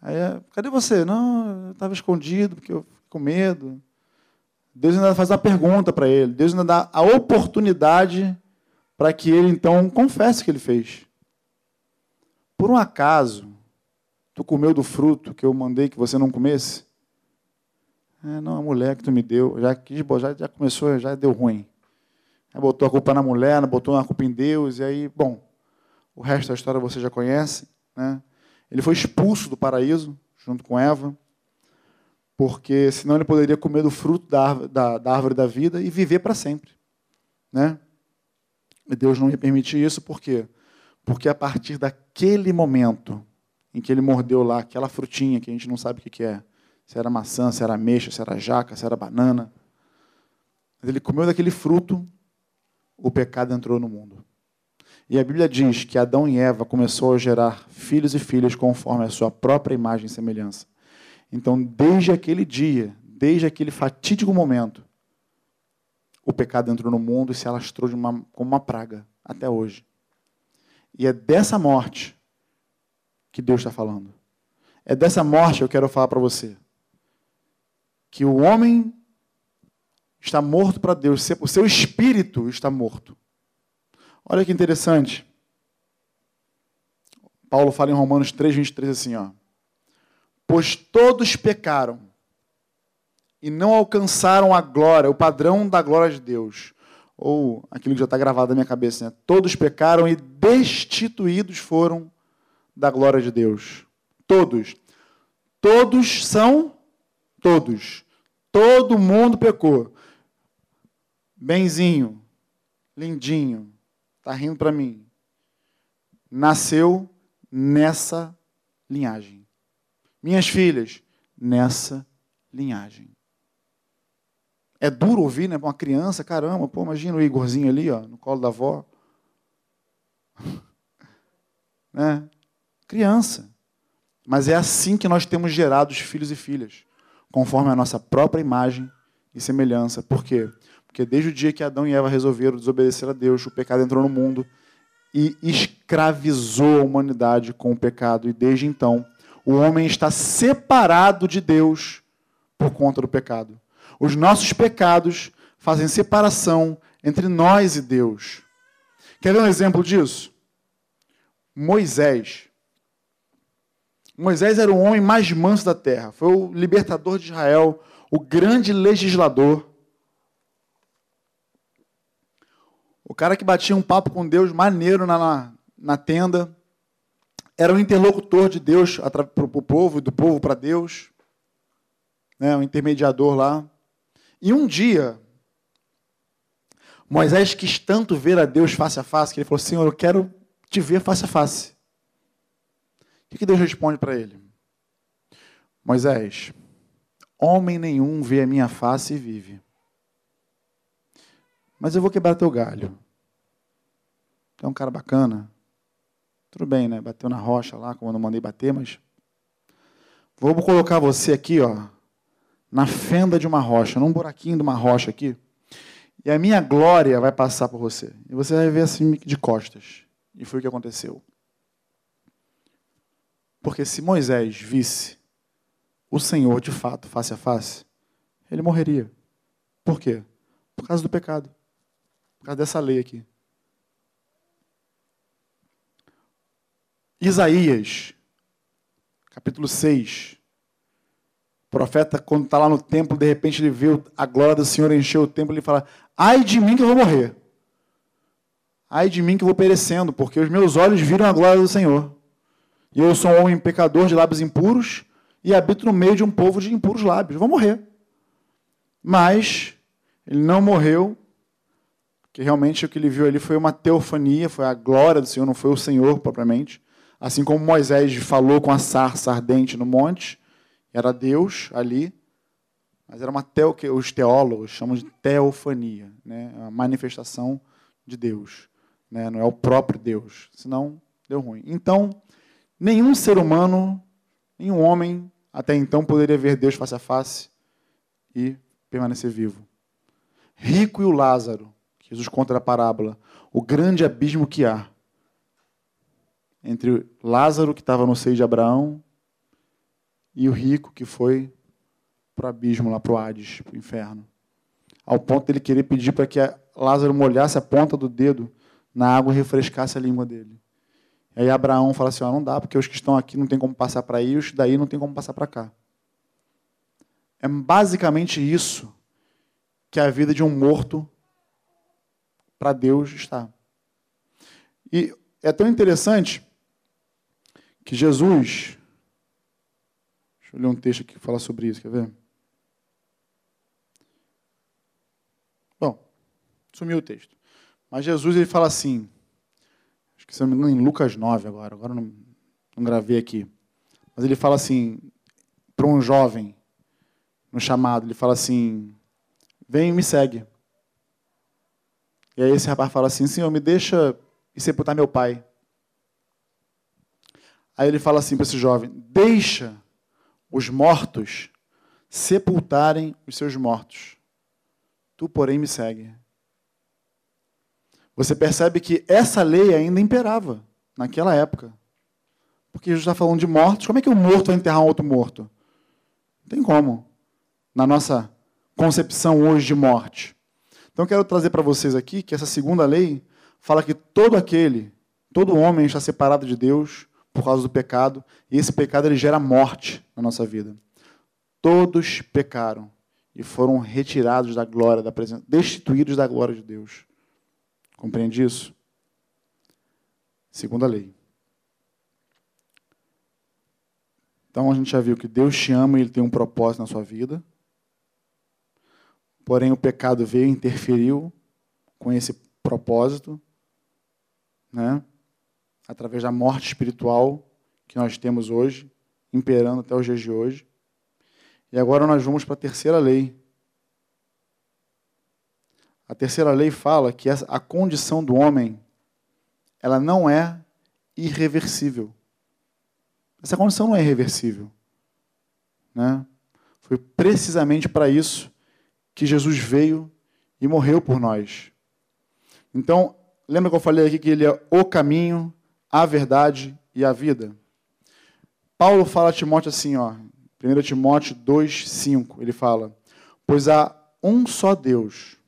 Aí, cadê você? Não, eu estava escondido porque eu fiquei com medo. Deus ainda faz uma pergunta para ele. Deus ainda dá a oportunidade para que ele então confesse o que ele fez. Por um acaso, tu comeu do fruto que eu mandei que você não comesse? É, não, a mulher que tu me deu, já quis, já, já começou, já deu ruim. Aí botou a culpa na mulher, botou a culpa em Deus, e aí, bom, o resto da história você já conhece. Né? Ele foi expulso do paraíso, junto com Eva, porque senão ele poderia comer do fruto da, da, da árvore da vida e viver para sempre. Né? Deus não ia permitir isso, por quê? Porque a partir daquele momento em que ele mordeu lá aquela frutinha que a gente não sabe o que é, se era maçã, se era ameixa, se era jaca, se era banana, mas ele comeu daquele fruto, o pecado entrou no mundo. E a Bíblia diz que Adão e Eva começou a gerar filhos e filhas conforme a sua própria imagem e semelhança. Então, desde aquele dia, desde aquele fatídico momento, o pecado entrou no mundo e se alastrou de uma, como uma praga até hoje. E é dessa morte que Deus está falando. É dessa morte que eu quero falar para você. Que o homem está morto para Deus, o seu espírito está morto. Olha que interessante. Paulo fala em Romanos 3, 23 assim, ó. Pois todos pecaram e não alcançaram a glória, o padrão da glória de Deus. Ou aquilo que já está gravado na minha cabeça, né? Todos pecaram e destituídos foram da glória de Deus. Todos. Todos são todos. Todo mundo pecou. Benzinho, lindinho, tá rindo para mim. Nasceu nessa linhagem. Minhas filhas, nessa linhagem. É duro ouvir, né? Uma criança, caramba, pô, imagina o Igorzinho ali, ó, no colo da avó. <laughs> né? Criança. Mas é assim que nós temos gerado os filhos e filhas, conforme a nossa própria imagem e semelhança. Por quê? Porque desde o dia que Adão e Eva resolveram desobedecer a Deus, o pecado entrou no mundo e escravizou a humanidade com o pecado. E desde então, o homem está separado de Deus por conta do pecado. Os nossos pecados fazem separação entre nós e Deus. Quer ver um exemplo disso? Moisés. Moisés era o homem mais manso da terra, foi o libertador de Israel, o grande legislador. O cara que batia um papo com Deus maneiro na, na, na tenda, era o interlocutor de Deus para o povo, do povo para Deus, né, um intermediador lá. E um dia, Moisés quis tanto ver a Deus face a face, que ele falou: Senhor, eu quero te ver face a face. O que Deus responde para ele? Moisés, homem nenhum vê a minha face e vive. Mas eu vou quebrar teu galho. Tu é um cara bacana. Tudo bem, né? Bateu na rocha lá, como eu não mandei bater, mas. Vou colocar você aqui, ó, na fenda de uma rocha, num buraquinho de uma rocha aqui, e a minha glória vai passar por você. E você vai ver assim de costas. E foi o que aconteceu. Porque se Moisés visse o Senhor de fato, face a face, ele morreria. Por quê? Por causa do pecado. Por causa dessa lei aqui. Isaías, capítulo 6, o profeta, quando está lá no templo, de repente ele vê a glória do Senhor encher o templo, ele fala: Ai de mim que eu vou morrer. Ai de mim que eu vou perecendo, porque os meus olhos viram a glória do Senhor. E eu sou um homem pecador de lábios impuros e habito no meio de um povo de impuros lábios. Vou morrer. Mas ele não morreu, porque realmente o que ele viu ali foi uma teofania, foi a glória do Senhor, não foi o Senhor propriamente. Assim como Moisés falou com a sarça ardente no monte, era Deus ali, mas era uma teo, que os teólogos chamam de teofania, né? a manifestação de Deus. Né? Não é o próprio Deus, senão deu ruim. Então, nenhum ser humano, nenhum homem, até então, poderia ver Deus face a face e permanecer vivo. Rico e o Lázaro, que Jesus conta na parábola, o grande abismo que há entre Lázaro, que estava no seio de Abraão, e o rico que foi para o abismo, lá para o Hades, para o inferno. Ao ponto de ele querer pedir para que Lázaro molhasse a ponta do dedo na água e refrescasse a língua dele. Aí Abraão fala assim: não dá, porque os que estão aqui não tem como passar para aí, os daí não tem como passar para cá. É basicamente isso que a vida de um morto para Deus está. E é tão interessante que Jesus, Deixa eu ler um texto aqui que fala sobre isso, quer ver? Bom, sumiu o texto. Mas Jesus ele fala assim, que se não me engano em Lucas 9 agora, agora não, não gravei aqui. Mas ele fala assim para um jovem no chamado, ele fala assim: "Vem e me segue". E aí esse rapaz fala assim: "Senhor, me deixa ir sepultar meu pai". Aí ele fala assim para esse jovem: "Deixa os mortos sepultarem os seus mortos. Tu, porém, me segue". Você percebe que essa lei ainda imperava naquela época. Porque Jesus está falando de mortos. Como é que um morto vai enterrar um outro morto? Não tem como. Na nossa concepção hoje de morte. Então, eu quero trazer para vocês aqui que essa segunda lei fala que todo aquele, todo homem está separado de Deus por causa do pecado, e esse pecado ele gera morte na nossa vida. Todos pecaram e foram retirados da glória da presença, destituídos da glória de Deus. Compreende isso? Segunda lei. Então a gente já viu que Deus te ama e Ele tem um propósito na sua vida. Porém, o pecado veio e interferiu com esse propósito, né? através da morte espiritual que nós temos hoje, imperando até os dias de hoje. E agora nós vamos para a terceira lei. A terceira lei fala que a condição do homem ela não é irreversível. Essa condição não é irreversível. Né? Foi precisamente para isso que Jesus veio e morreu por nós. Então, lembra que eu falei aqui que ele é o caminho, a verdade e a vida? Paulo fala a Timóteo assim, ó, 1 Timóteo 2,5, ele fala: Pois há um só Deus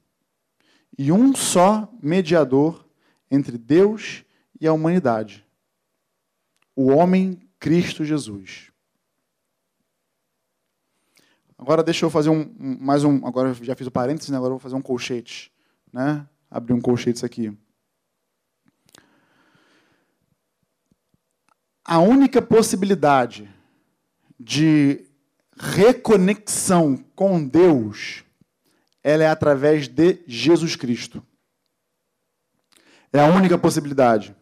e um só mediador entre Deus e a humanidade, o homem Cristo Jesus. Agora deixa eu fazer um, mais um. Agora já fiz o parênteses, né? agora vou fazer um colchete. Né? Abrir um colchete aqui. A única possibilidade de reconexão com Deus, ela é através de Jesus Cristo. É a única possibilidade.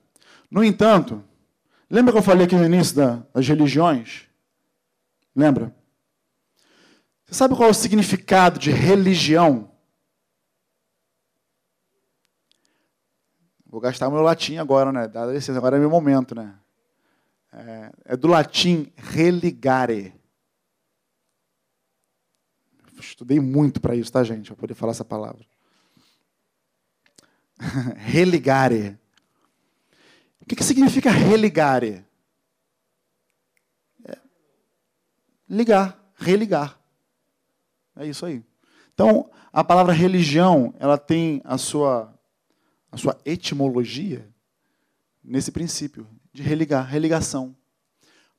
No entanto, Lembra que eu falei aqui no início das religiões? Lembra? Você sabe qual é o significado de religião? Vou gastar meu latim agora, né? Dá licença, agora é meu momento, né? É, é do latim religare. Estudei muito para isso, tá, gente? Para poder falar essa palavra. <laughs> religare. O que, que significa religare? É ligar, religar. É isso aí. Então, a palavra religião, ela tem a sua, a sua etimologia nesse princípio de religar, religação.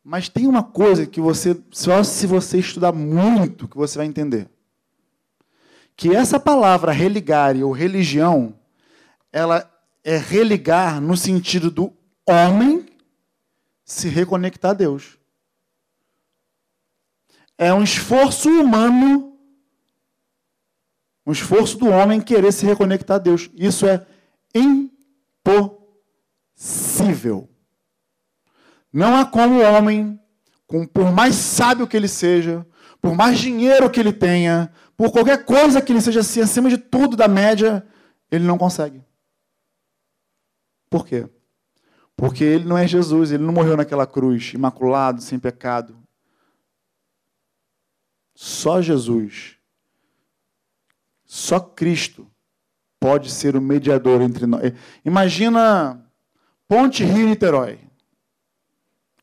Mas tem uma coisa que você, só se você estudar muito, que você vai entender. Que essa palavra religare ou religião, ela é religar no sentido do homem se reconectar a Deus. É um esforço humano, um esforço do homem querer se reconectar a Deus. Isso é impossível. Não há como o homem, por mais sábio que ele seja, por mais dinheiro que ele tenha, por qualquer coisa que ele seja assim, acima de tudo da média, ele não consegue. Por quê? Porque ele não é Jesus, ele não morreu naquela cruz, imaculado, sem pecado. Só Jesus, só Cristo pode ser o mediador entre nós. Imagina Ponte Rio-Niterói,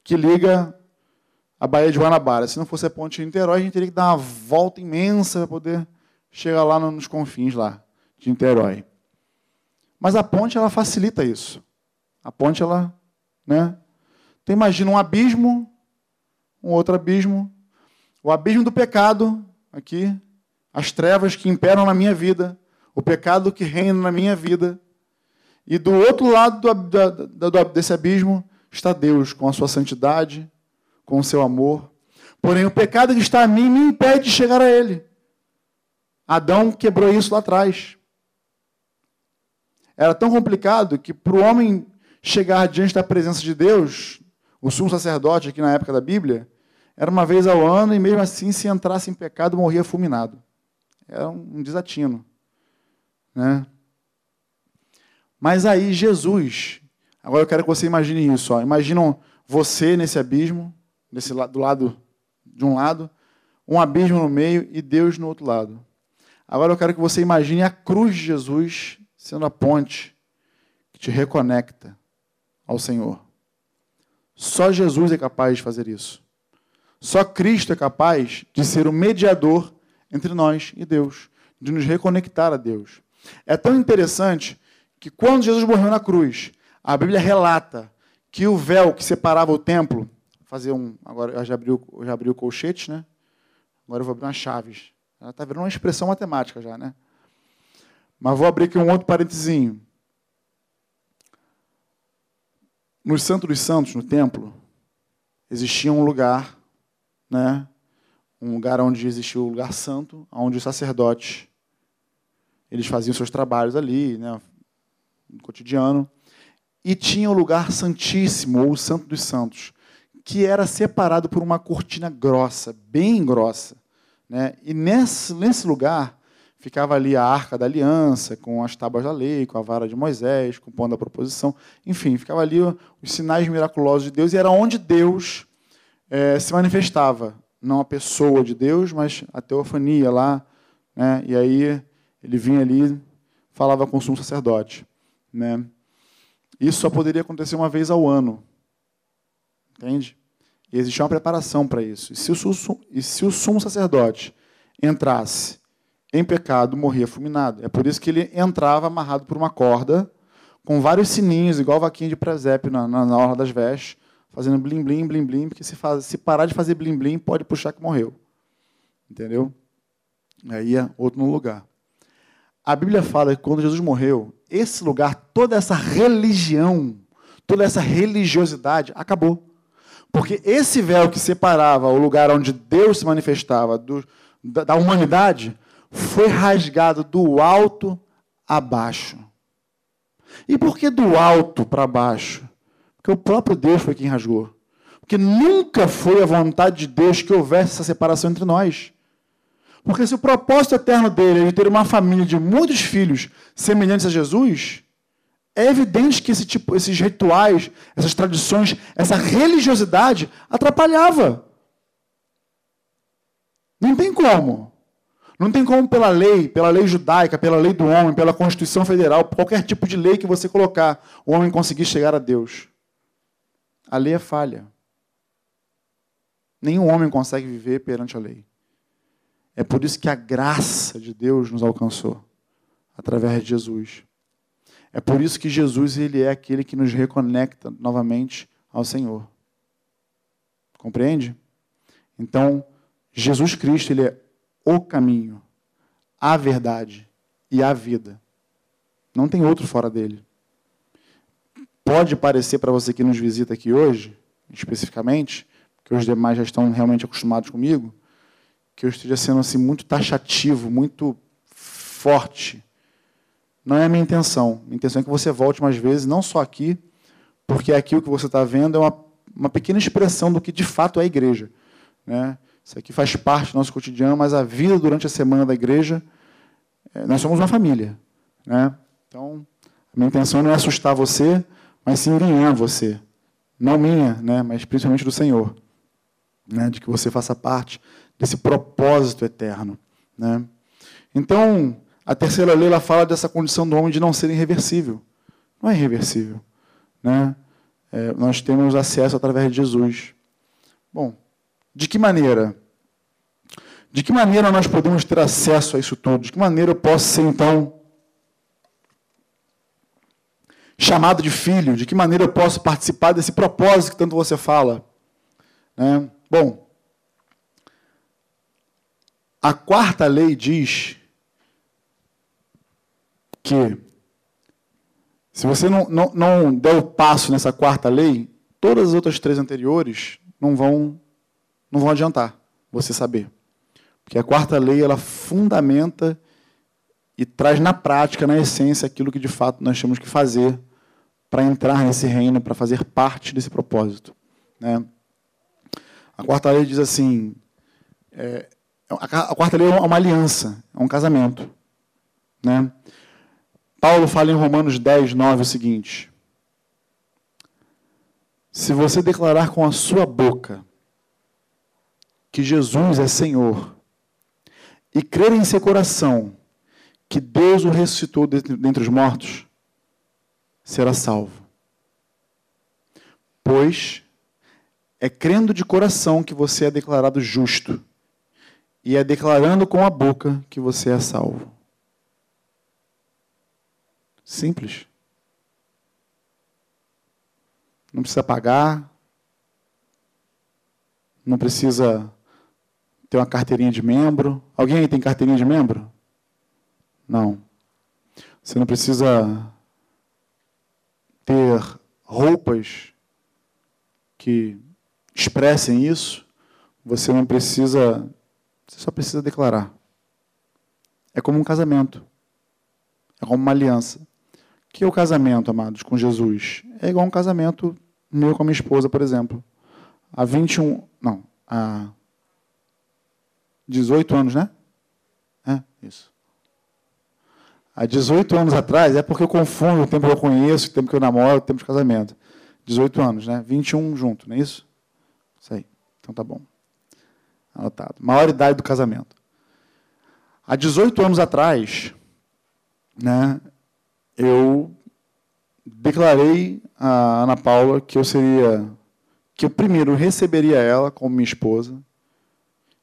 que liga a Baía de Guanabara. Se não fosse a Ponte Rio-Niterói, a gente teria que dar uma volta imensa para poder chegar lá nos confins lá de Niterói. Mas a ponte ela facilita isso. A ponte ela, né? Então imagina um abismo, um outro abismo, o abismo do pecado aqui, as trevas que imperam na minha vida, o pecado que reina na minha vida. E do outro lado do, do, do, desse abismo está Deus, com a sua santidade, com o seu amor. Porém, o pecado que está a mim me impede de chegar a Ele. Adão quebrou isso lá atrás. era tão complicado que para o homem chegar diante da presença de Deus, o sumo sacerdote aqui na época da Bíblia, era uma vez ao ano e mesmo assim, se entrasse em pecado, morria fulminado. Era um desatino. Né? Mas aí Jesus, agora eu quero que você imagine isso. Ó. Imaginam você nesse abismo, desse do lado de um lado, um abismo no meio e Deus no outro lado. Agora eu quero que você imagine a cruz de Jesus sendo a ponte que te reconecta ao Senhor. Só Jesus é capaz de fazer isso. Só Cristo é capaz de ser o mediador entre nós e Deus, de nos reconectar a Deus. É tão interessante que quando Jesus morreu na cruz, a Bíblia relata que o véu que separava o templo, fazer um, agora eu já abri, eu já abri o colchete, né? Agora eu vou abrir umas chaves. Ela está virando uma expressão matemática já, né? Mas vou abrir aqui um outro parentezinho. No Santo dos Santos, no templo, existia um lugar, né? Um lugar onde existia o lugar santo, onde os sacerdotes eles faziam seus trabalhos ali, né? No cotidiano. E tinha o lugar santíssimo, ou o Santo dos Santos, que era separado por uma cortina grossa, bem grossa. Né? E nesse, nesse lugar ficava ali a arca da aliança, com as tábuas da lei, com a vara de Moisés, com o pão da proposição. Enfim, ficava ali os sinais miraculosos de Deus, e era onde Deus é, se manifestava. Não a pessoa de Deus, mas a teofania lá. Né? E aí ele vinha ali, falava com o sumo sacerdote. Né? Isso só poderia acontecer uma vez ao ano. Entende? E existia uma preparação para isso. E se, o, e se o sumo sacerdote entrasse em pecado, morria fulminado. É por isso que ele entrava amarrado por uma corda, com vários sininhos, igual vaquinha de presépio na, na, na das vestes, fazendo blim, blim, blim, blim, porque se, faz, se parar de fazer blim, blim, pode puxar que morreu. Entendeu? Aí é outro no lugar. A Bíblia fala que quando Jesus morreu, esse lugar, toda essa religião, toda essa religiosidade acabou. Porque esse véu que separava o lugar onde Deus se manifestava do, da, da humanidade foi rasgado do alto a baixo. E por que do alto para baixo? Porque o próprio Deus foi quem rasgou. Porque nunca foi a vontade de Deus que houvesse essa separação entre nós. Porque se o propósito eterno dele é de ter uma família de muitos filhos semelhantes a Jesus, é evidente que esse tipo, esses rituais, essas tradições, essa religiosidade atrapalhava. Não tem como. Não tem como pela lei, pela lei judaica, pela lei do homem, pela Constituição Federal, qualquer tipo de lei que você colocar, o homem conseguir chegar a Deus. A lei é falha. Nenhum homem consegue viver perante a lei. É por isso que a graça de Deus nos alcançou através de Jesus. É por isso que Jesus ele é aquele que nos reconecta novamente ao Senhor. Compreende? Então, Jesus Cristo ele é o caminho, a verdade e a vida. Não tem outro fora dele. Pode parecer para você que nos visita aqui hoje, especificamente, que os demais já estão realmente acostumados comigo, que eu esteja sendo assim muito taxativo, muito forte não é a minha intenção. Minha intenção é que você volte mais vezes, não só aqui, porque aqui o que você está vendo é uma, uma pequena expressão do que de fato é a igreja. Né? Isso aqui faz parte do nosso cotidiano, mas a vida durante a semana da igreja, é, nós somos uma família. Né? Então, a minha intenção não é assustar você, mas sim ganhar você. Não minha, né? mas principalmente do Senhor. Né? De que você faça parte desse propósito eterno. Né? Então, a terceira lei ela fala dessa condição do homem de não ser irreversível. Não é irreversível. Né? É, nós temos acesso através de Jesus. Bom, de que maneira? De que maneira nós podemos ter acesso a isso tudo? De que maneira eu posso ser, então, chamado de filho? De que maneira eu posso participar desse propósito que tanto você fala? Né? Bom, a quarta lei diz que se você não, não, não der o passo nessa quarta lei, todas as outras três anteriores não vão, não vão adiantar você saber. Porque a quarta lei ela fundamenta e traz na prática, na essência, aquilo que de fato nós temos que fazer para entrar nesse reino, para fazer parte desse propósito. Né? A quarta lei diz assim: é, a quarta lei é uma aliança, é um casamento. Né? Paulo fala em Romanos 10, 9 o seguinte: Se você declarar com a sua boca que Jesus é Senhor e crer em seu coração que Deus o ressuscitou dentre os mortos, será salvo. Pois é crendo de coração que você é declarado justo, e é declarando com a boca que você é salvo. Simples. Não precisa pagar, não precisa ter uma carteirinha de membro. Alguém aí tem carteirinha de membro? Não. Você não precisa ter roupas que expressem isso. Você não precisa. Você só precisa declarar. É como um casamento. É como uma aliança. O que é o casamento, amados, com Jesus? É igual um casamento meu com a minha esposa, por exemplo. Há 21. Não, há 18 anos, né? É, isso. Há 18 anos atrás, é porque eu confundo o tempo que eu conheço, o tempo que eu namoro, o tempo de casamento. 18 anos, né? 21 junto, não é isso? Isso aí. Então tá bom. Anotado. Maior idade do casamento. Há 18 anos atrás, né, eu declarei a Ana Paula que eu seria, que eu primeiro receberia ela como minha esposa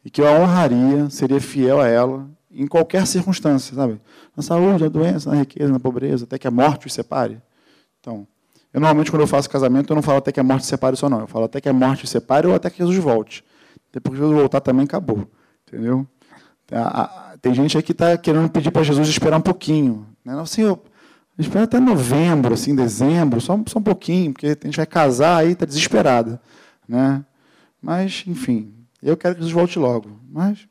e que eu a honraria, seria fiel a ela em qualquer circunstância, sabe? Na saúde, na doença, na riqueza, na pobreza, até que a morte os separe. Então, eu normalmente quando eu faço casamento, eu não falo até que a morte separe só não, eu falo até que a morte separe ou até que Jesus volte. Depois que Jesus voltar também acabou, entendeu? Tem gente aí que está querendo pedir para Jesus esperar um pouquinho. Né? Assim, eu, espera até novembro, assim, dezembro, só, só um pouquinho, porque a gente vai casar aí está desesperada. Né? Mas, enfim, eu quero que Jesus volte logo. Mas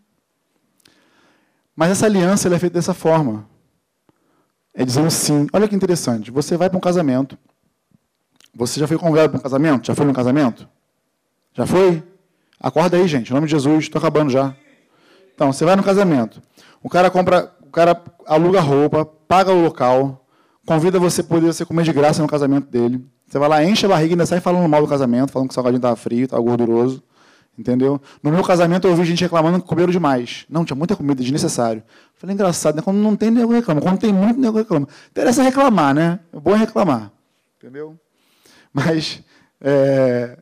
mas essa aliança é feita dessa forma. É dizendo sim. Olha que interessante. Você vai para um casamento. Você já foi convidado para um casamento? Já foi num casamento? Já foi? Acorda aí, gente. Em nome de Jesus, estou acabando já. Então, você vai no casamento. O cara compra, o cara aluga roupa, paga o local, convida você poder você comer de graça no casamento dele. Você vai lá, enche a barriga e ainda sai falando mal do casamento, falando que o salgadinho estava frio, estava gorduroso. Entendeu? No meu casamento eu ouvi gente reclamando que comeram demais. Não, tinha muita comida desnecessário. Falei, engraçado, né? Quando não tem, nego reclama. Quando tem muito, nego reclama. Interessa reclamar, né? É bom reclamar. Entendeu? Mas, é...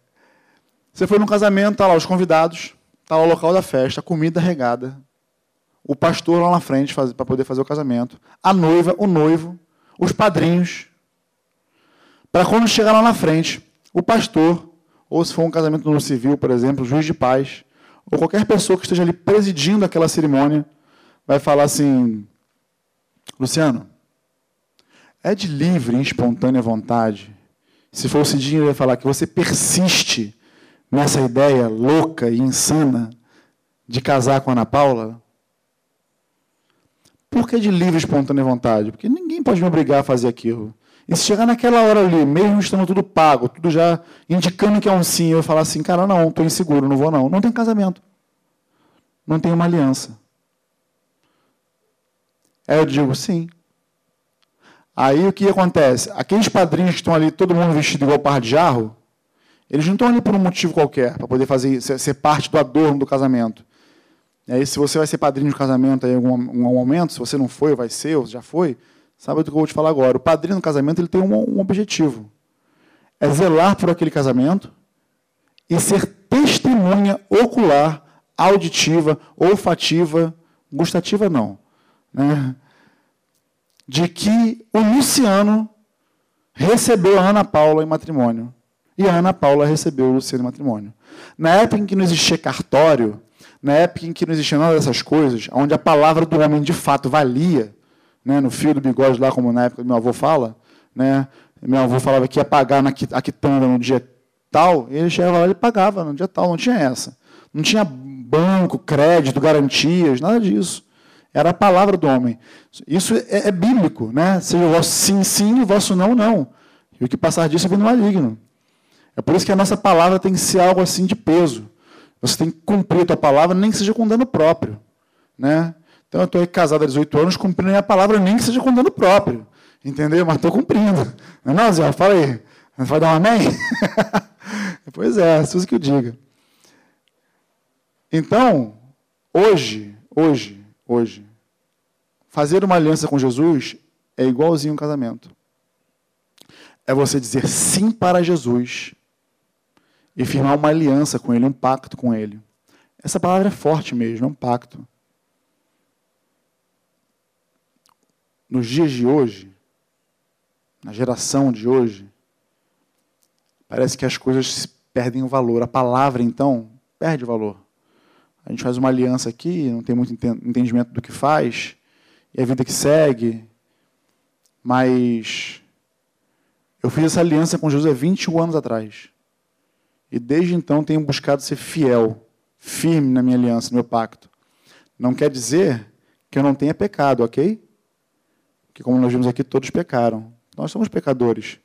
você foi num casamento, tá lá os convidados, tá lá o local da festa, comida regada, o pastor lá na frente para poder fazer o casamento, a noiva, o noivo, os padrinhos. Para quando chegar lá na frente, o pastor ou se for um casamento no civil, por exemplo, o juiz de paz, ou qualquer pessoa que esteja ali presidindo aquela cerimônia, vai falar assim: Luciano, é de livre e espontânea vontade. Se for o Cidinho, ele vai falar que você persiste nessa ideia louca e insana de casar com Ana Paula. Por que de livre espontânea vontade? Porque ninguém pode me obrigar a fazer aquilo. E se chegar naquela hora ali, mesmo estando tudo pago, tudo já indicando que é um sim, eu falar assim, cara, não, estou inseguro, não vou não. Não tem casamento. Não tem uma aliança. Aí eu digo, sim. Aí o que acontece? Aqueles padrinhos que estão ali, todo mundo vestido igual par de jarro, eles não estão ali por um motivo qualquer, para poder fazer ser parte do adorno do casamento. E aí, se você vai ser padrinho de casamento em algum, algum momento, se você não foi, vai ser, ou já foi, Sabe o que eu vou te falar agora? O padrinho do casamento ele tem um, um objetivo: é zelar por aquele casamento e ser testemunha ocular, auditiva, olfativa, gustativa não, né? de que o Luciano recebeu a Ana Paula em matrimônio. E a Ana Paula recebeu o Luciano em matrimônio. Na época em que não existia cartório, na época em que não existia nada dessas coisas, onde a palavra do homem de fato valia, né, no fio do bigode lá, como na época meu avô fala, né, meu avô falava que ia pagar na a quitanda no dia tal, ele chegava lá e pagava no dia tal, não tinha essa. Não tinha banco, crédito, garantias, nada disso. Era a palavra do homem. Isso é, é bíblico, né? Seja o vosso sim, sim, o vosso não, não. E o que passar disso é vindo maligno. É por isso que a nossa palavra tem que ser algo assim de peso. Você tem que cumprir a tua palavra, nem que seja com dano próprio. Né? Então, eu estou casado há 18 anos, cumprindo a minha palavra, nem que seja com dano próprio. Entendeu? Mas estou cumprindo. Não é não, Zé? Fala aí. Vai dar um amém? <laughs> pois é, é isso que eu diga. Então, hoje, hoje, hoje, fazer uma aliança com Jesus é igualzinho um casamento. É você dizer sim para Jesus e firmar uma aliança com Ele, um pacto com Ele. Essa palavra é forte mesmo, é um pacto. Nos dias de hoje, na geração de hoje, parece que as coisas perdem o valor. A palavra, então, perde o valor. A gente faz uma aliança aqui, não tem muito entendimento do que faz, e a vida que segue. Mas eu fiz essa aliança com Jesus há 21 anos atrás. E desde então tenho buscado ser fiel, firme na minha aliança, no meu pacto. Não quer dizer que eu não tenha pecado, ok? Que como nós vimos aqui, todos pecaram. Nós somos pecadores.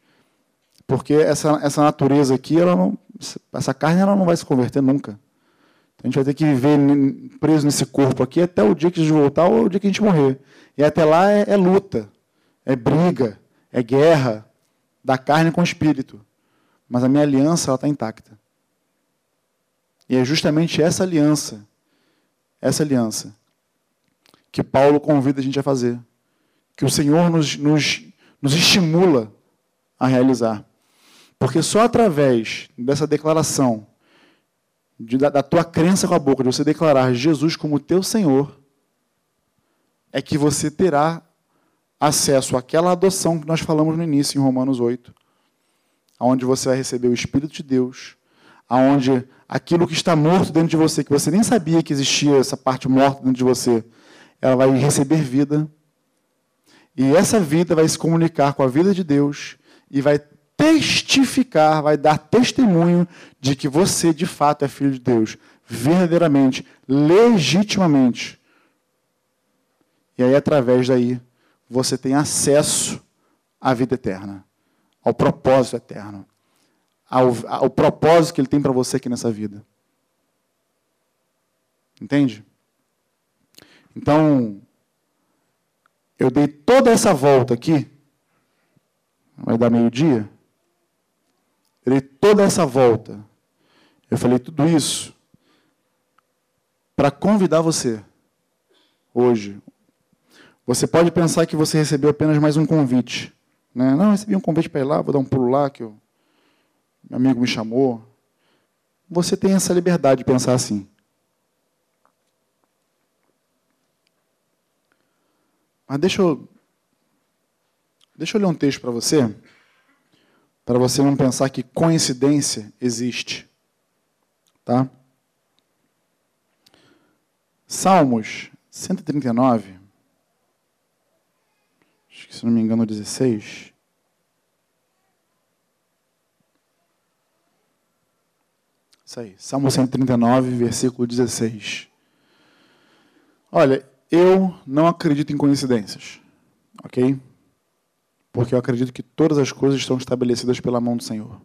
Porque essa, essa natureza aqui, ela não, essa carne ela não vai se converter nunca. Então, a gente vai ter que viver preso nesse corpo aqui até o dia que a gente voltar ou o dia que a gente morrer. E até lá é, é luta, é briga, é guerra da carne com o espírito mas a minha aliança está intacta. E é justamente essa aliança, essa aliança, que Paulo convida a gente a fazer, que o Senhor nos, nos, nos estimula a realizar. Porque só através dessa declaração, de, da, da tua crença com a boca, de você declarar Jesus como teu Senhor, é que você terá acesso àquela adoção que nós falamos no início, em Romanos 8 aonde você vai receber o Espírito de Deus, aonde aquilo que está morto dentro de você, que você nem sabia que existia essa parte morta dentro de você, ela vai receber vida. E essa vida vai se comunicar com a vida de Deus e vai testificar, vai dar testemunho de que você de fato é filho de Deus, verdadeiramente, legitimamente. E aí através daí você tem acesso à vida eterna ao propósito eterno, ao, ao propósito que Ele tem para você aqui nessa vida. Entende? Então, eu dei toda essa volta aqui, vai dar meio-dia. Eu dei toda essa volta. Eu falei tudo isso para convidar você hoje. Você pode pensar que você recebeu apenas mais um convite. Né? Não, recebi um convite para ir lá, vou dar um pulo lá, que o meu amigo me chamou. Você tem essa liberdade de pensar assim. Mas deixa eu, deixa eu ler um texto para você, para você não pensar que coincidência existe. Tá? Salmos 139, acho que se não me engano, 16. Isso aí, Salmo 139, versículo 16. Olha, eu não acredito em coincidências, ok? Porque eu acredito que todas as coisas estão estabelecidas pela mão do Senhor.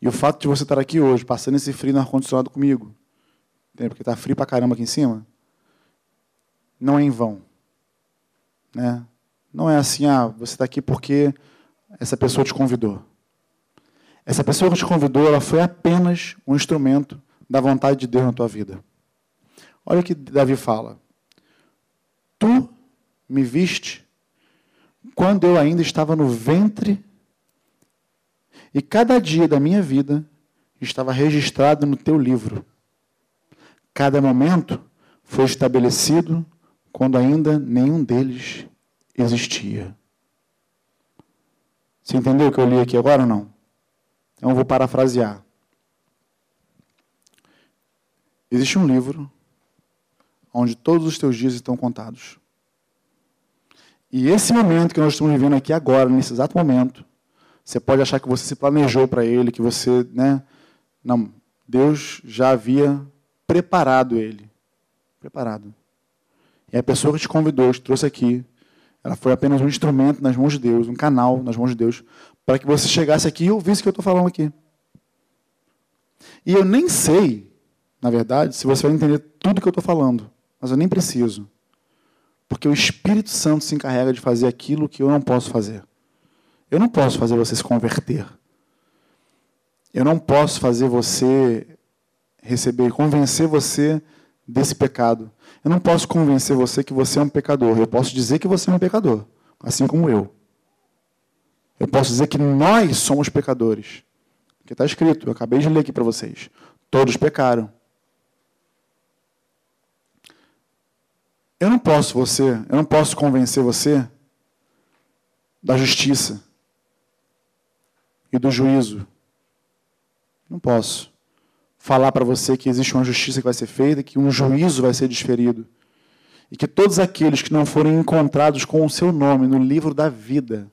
E o fato de você estar aqui hoje, passando esse frio no ar-condicionado comigo, porque está frio pra caramba aqui em cima, não é em vão. Né? Não é assim, ah, você está aqui porque essa pessoa te convidou. Essa pessoa que te convidou, ela foi apenas um instrumento da vontade de Deus na tua vida. Olha o que Davi fala. Tu me viste quando eu ainda estava no ventre, e cada dia da minha vida estava registrado no teu livro. Cada momento foi estabelecido quando ainda nenhum deles existia. Você entendeu o que eu li aqui agora ou não? Então eu vou parafrasear. Existe um livro onde todos os teus dias estão contados. E esse momento que nós estamos vivendo aqui agora, nesse exato momento, você pode achar que você se planejou para ele, que você, né? Não, Deus já havia preparado ele. Preparado. E a pessoa que te convidou, que te trouxe aqui, ela foi apenas um instrumento nas mãos de Deus, um canal nas mãos de Deus, para que você chegasse aqui e ouvisse o que eu estou falando aqui. E eu nem sei, na verdade, se você vai entender tudo que eu estou falando, mas eu nem preciso. Porque o Espírito Santo se encarrega de fazer aquilo que eu não posso fazer. Eu não posso fazer você se converter. Eu não posso fazer você receber, convencer você desse pecado. Eu não posso convencer você que você é um pecador. Eu posso dizer que você é um pecador, assim como eu. Eu posso dizer que nós somos pecadores. Porque está escrito, eu acabei de ler aqui para vocês. Todos pecaram. Eu não posso você, eu não posso convencer você da justiça e do juízo. Não posso falar para você que existe uma justiça que vai ser feita, que um juízo vai ser desferido. E que todos aqueles que não forem encontrados com o seu nome no livro da vida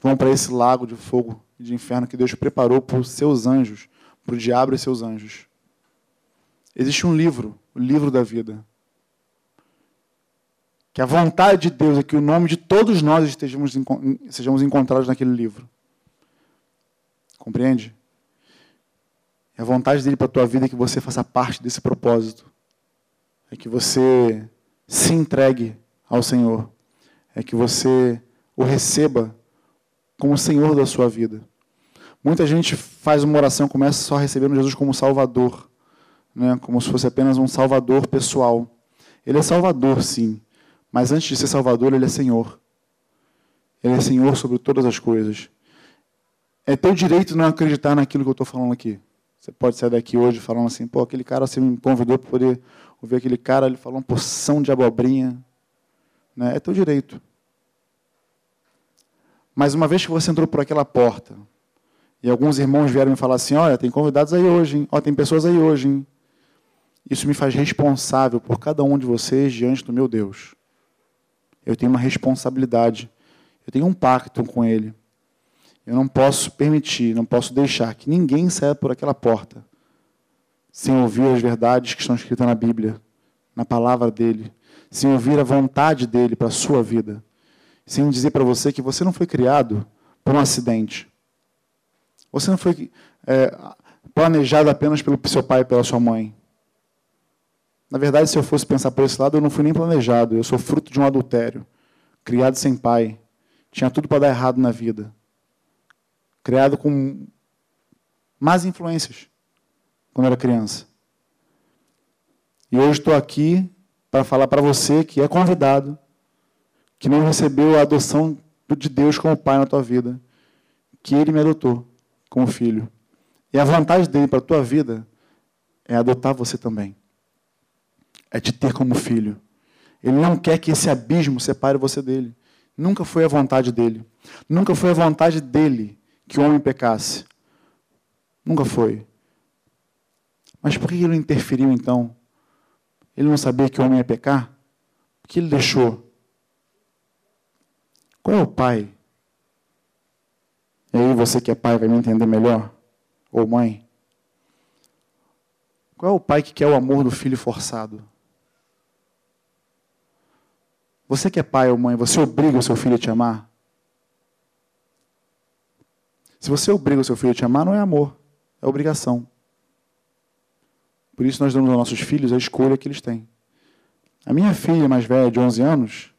vão para esse lago de fogo e de inferno que Deus preparou para os seus anjos, para o diabo e seus anjos. Existe um livro, o livro da vida. Que a vontade de Deus é que o nome de todos nós estejamos, sejamos encontrados naquele livro. Compreende? É a vontade dele para a tua vida é que você faça parte desse propósito. É que você se entregue ao Senhor. É que você o receba como o Senhor da sua vida. Muita gente faz uma oração, começa só recebendo Jesus como Salvador, né? como se fosse apenas um Salvador pessoal. Ele é Salvador, sim, mas antes de ser Salvador, ele é Senhor. Ele é Senhor sobre todas as coisas. É teu direito não acreditar naquilo que eu estou falando aqui. Você pode sair daqui hoje falando assim, pô, aquele cara você me convidou para poder ouvir aquele cara, ele falou uma porção de abobrinha. Né? É teu direito. Mas uma vez que você entrou por aquela porta, e alguns irmãos vieram me falar assim, olha, tem convidados aí hoje, hein? Ó, tem pessoas aí hoje, hein? Isso me faz responsável por cada um de vocês diante do meu Deus. Eu tenho uma responsabilidade. Eu tenho um pacto com Ele. Eu não posso permitir, não posso deixar que ninguém saia por aquela porta sem ouvir as verdades que estão escritas na Bíblia, na palavra dele, sem ouvir a vontade dele para a sua vida, sem dizer para você que você não foi criado por um acidente. Você não foi é, planejado apenas pelo seu pai e pela sua mãe. Na verdade, se eu fosse pensar por esse lado, eu não fui nem planejado. Eu sou fruto de um adultério. Criado sem pai. Tinha tudo para dar errado na vida. Criado com más influências quando era criança. E hoje estou aqui para falar para você que é convidado, que não recebeu a adoção de Deus como pai na tua vida, que Ele me adotou como filho. E a vontade dele para a tua vida é adotar você também é te ter como filho. Ele não quer que esse abismo separe você dele. Nunca foi a vontade dele. Nunca foi a vontade dele que o homem pecasse. Nunca foi. Mas por que ele não interferiu então? Ele não sabia que o homem ia pecar? Por que ele deixou? Qual é o pai? E aí você que é pai vai me entender melhor? Ou mãe? Qual é o pai que quer o amor do filho forçado? Você que é pai ou mãe, você obriga o seu filho a te amar? Se você obriga o seu filho a te amar, não é amor, é obrigação. Por isso nós damos aos nossos filhos a escolha que eles têm. A minha filha mais velha, de 11 anos,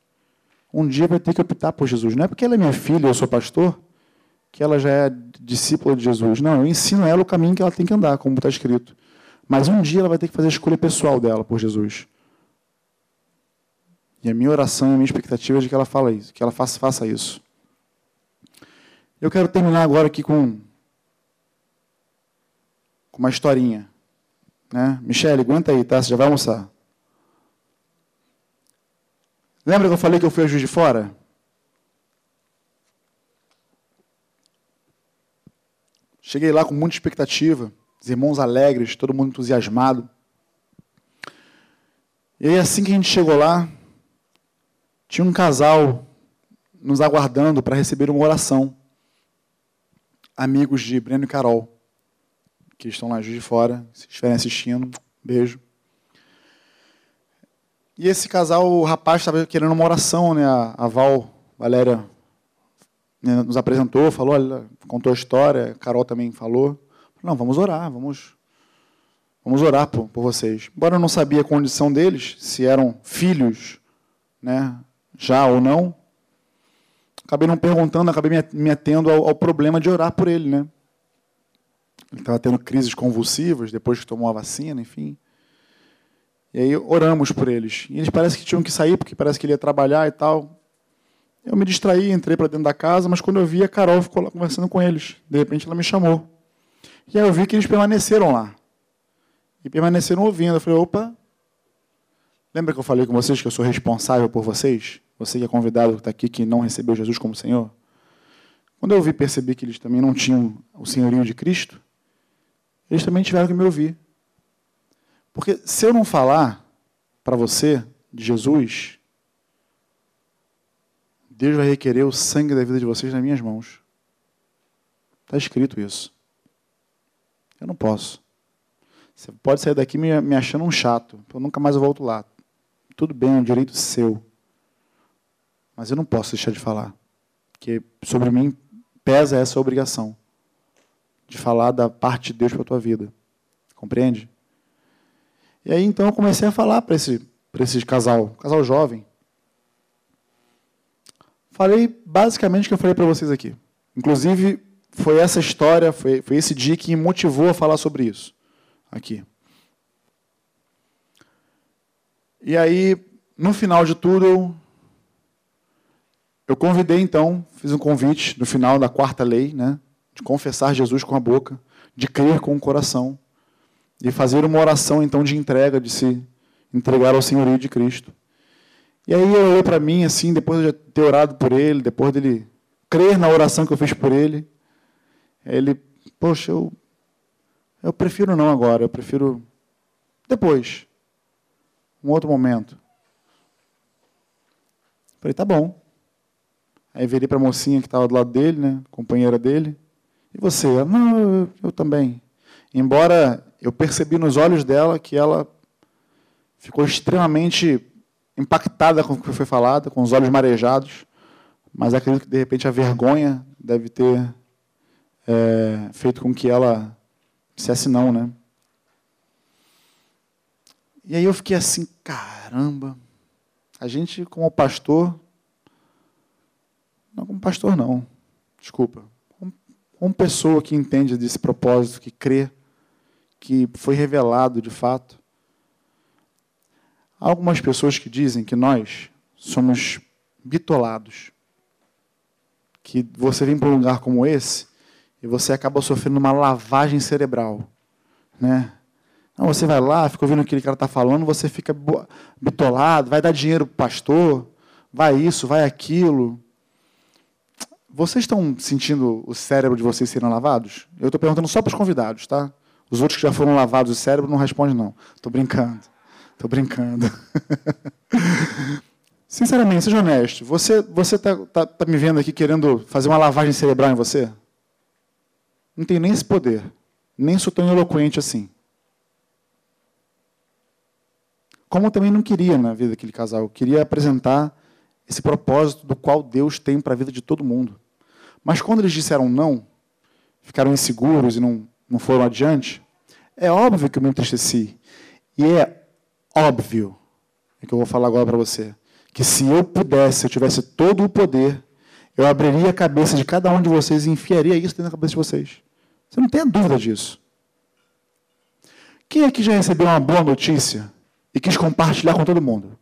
um dia vai ter que optar por Jesus. Não é porque ela é minha filha, eu sou pastor, que ela já é discípula de Jesus. Não, eu ensino ela o caminho que ela tem que andar, como está escrito. Mas um dia ela vai ter que fazer a escolha pessoal dela por Jesus. E a minha oração a minha expectativa é de que ela fale isso, que ela faça isso. Eu quero terminar agora aqui com, uma historinha. Né? Michele, aguenta aí, tá? Você já vai almoçar. Lembra que eu falei que eu fui a Juiz de Fora? Cheguei lá com muita expectativa, os irmãos alegres, todo mundo entusiasmado. E aí, assim que a gente chegou lá, tinha um casal nos aguardando para receber uma oração. Amigos de Breno e Carol, que estão lá de fora, se estiverem assistindo, beijo. E esse casal, o rapaz estava querendo uma oração, né? A Val, Valéria, né, nos apresentou, falou, contou a história, a Carol também falou. Não, vamos orar, vamos, vamos orar por, por vocês. Embora eu não sabia a condição deles, se eram filhos, né? Já ou não. Acabei não perguntando, acabei me atendo ao, ao problema de orar por ele, né? Ele estava tendo crises convulsivas depois que tomou a vacina, enfim. E aí oramos por eles. E eles parece que tinham que sair, porque parece que ele ia trabalhar e tal. Eu me distraí, entrei para dentro da casa, mas quando eu vi, a Carol ficou lá conversando com eles. De repente ela me chamou. E aí eu vi que eles permaneceram lá. E permaneceram ouvindo. Eu falei, opa, lembra que eu falei com vocês que eu sou responsável por vocês? Você que é convidado que está aqui, que não recebeu Jesus como Senhor? Quando eu vi perceber que eles também não tinham o senhorinho de Cristo, eles também tiveram que me ouvir. Porque se eu não falar para você de Jesus, Deus vai requerer o sangue da vida de vocês nas minhas mãos. Está escrito isso. Eu não posso. Você pode sair daqui me achando um chato. Eu nunca mais volto lá. Tudo bem, é um direito seu. Mas eu não posso deixar de falar. Porque sobre mim pesa essa obrigação de falar da parte de Deus para a tua vida. Compreende? E aí então eu comecei a falar para esse, esse casal, casal jovem. Falei basicamente o que eu falei para vocês aqui. Inclusive, foi essa história, foi, foi esse dia que me motivou a falar sobre isso. Aqui. E aí, no final de tudo, eu, eu convidei então, fiz um convite no final da quarta lei, né? de confessar Jesus com a boca, de crer com o coração, de fazer uma oração então de entrega, de se entregar ao senhorio de Cristo. E aí ele olhou para mim assim, depois de ter orado por ele, depois dele crer na oração que eu fiz por ele, ele, poxa, eu eu prefiro não agora, eu prefiro depois. Um outro momento. Falei, tá bom. Aí virei para a mocinha que estava do lado dele, né, companheira dele. E você? Não, eu, eu também. Embora eu percebi nos olhos dela que ela ficou extremamente impactada com o que foi falado, com os olhos marejados, mas acredito que de repente a vergonha deve ter é, feito com que ela dissesse não, né? E aí eu fiquei assim, caramba, a gente como pastor, não como pastor não, desculpa, uma pessoa que entende desse propósito, que crê, que foi revelado de fato. Há algumas pessoas que dizem que nós somos bitolados. Que você vem para um lugar como esse e você acaba sofrendo uma lavagem cerebral. Né? Não, você vai lá, fica ouvindo o que aquele cara está falando, você fica bitolado, vai dar dinheiro para o pastor, vai isso, vai aquilo. Vocês estão sentindo o cérebro de vocês serem lavados? Eu estou perguntando só para os convidados, tá? Os outros que já foram lavados o cérebro não respondem, não. Estou brincando. Estou brincando. <laughs> Sinceramente, seja honesto. Você você está tá, tá me vendo aqui querendo fazer uma lavagem cerebral em você? Não tenho nem esse poder. Nem sou tão eloquente assim. Como eu também não queria na vida daquele casal. Eu queria apresentar esse propósito do qual Deus tem para a vida de todo mundo. Mas quando eles disseram não, ficaram inseguros e não, não foram adiante, é óbvio que eu me entristeci. E é óbvio, é que eu vou falar agora para você, que se eu pudesse, se eu tivesse todo o poder, eu abriria a cabeça de cada um de vocês e enfiaria isso dentro da cabeça de vocês. Você não tem dúvida disso. Quem aqui já recebeu uma boa notícia e quis compartilhar com todo mundo?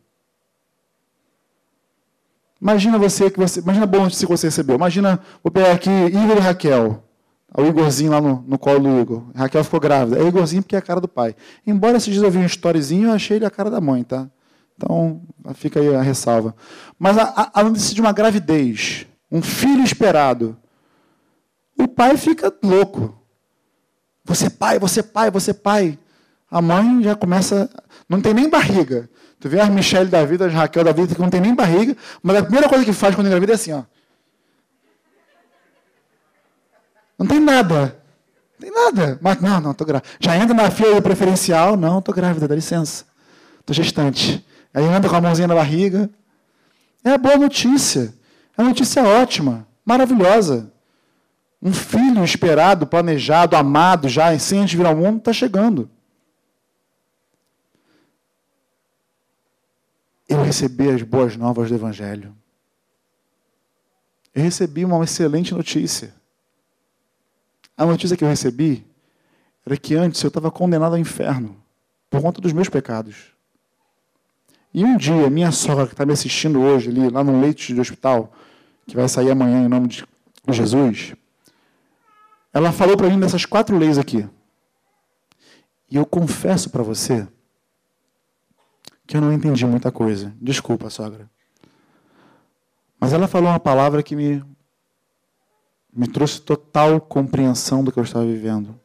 Imagina você que você. Imagina a notícia que você recebeu. Imagina, vou pegar aqui Igor e Raquel. O Igorzinho lá no, no colo do Igor. Raquel ficou grávida. É o Igorzinho porque é a cara do pai. Embora esses dias eu vi um storyzinho, eu achei ele a cara da mãe, tá? Então, fica aí a ressalva. Mas a, a, notícia de uma gravidez, um filho esperado, o pai fica louco. Você é pai, você é pai, você é pai. A mãe já começa. Não tem nem barriga. Tu vê as Michelle da vida, as Raquel da vida, que não tem nem barriga, mas a primeira coisa que faz quando engravida é assim, ó. Não tem nada. Não tem nada. Mas não, não, tô grávida. Já entra na fila preferencial, não, tô grávida, dá licença. Tô gestante. Aí anda com a mãozinha na barriga. É a boa notícia. É uma notícia ótima, maravilhosa. Um filho esperado, planejado, amado já, sem antes vir ao mundo, está chegando. Eu recebi as boas novas do Evangelho. Eu recebi uma excelente notícia. A notícia que eu recebi era que antes eu estava condenado ao inferno por conta dos meus pecados. E um dia, minha sogra, que está me assistindo hoje, ali, lá no leito de hospital, que vai sair amanhã em nome de Jesus, ela falou para mim dessas quatro leis aqui. E eu confesso para você que eu não entendi muita coisa. Desculpa, sogra. Mas ela falou uma palavra que me, me trouxe total compreensão do que eu estava vivendo.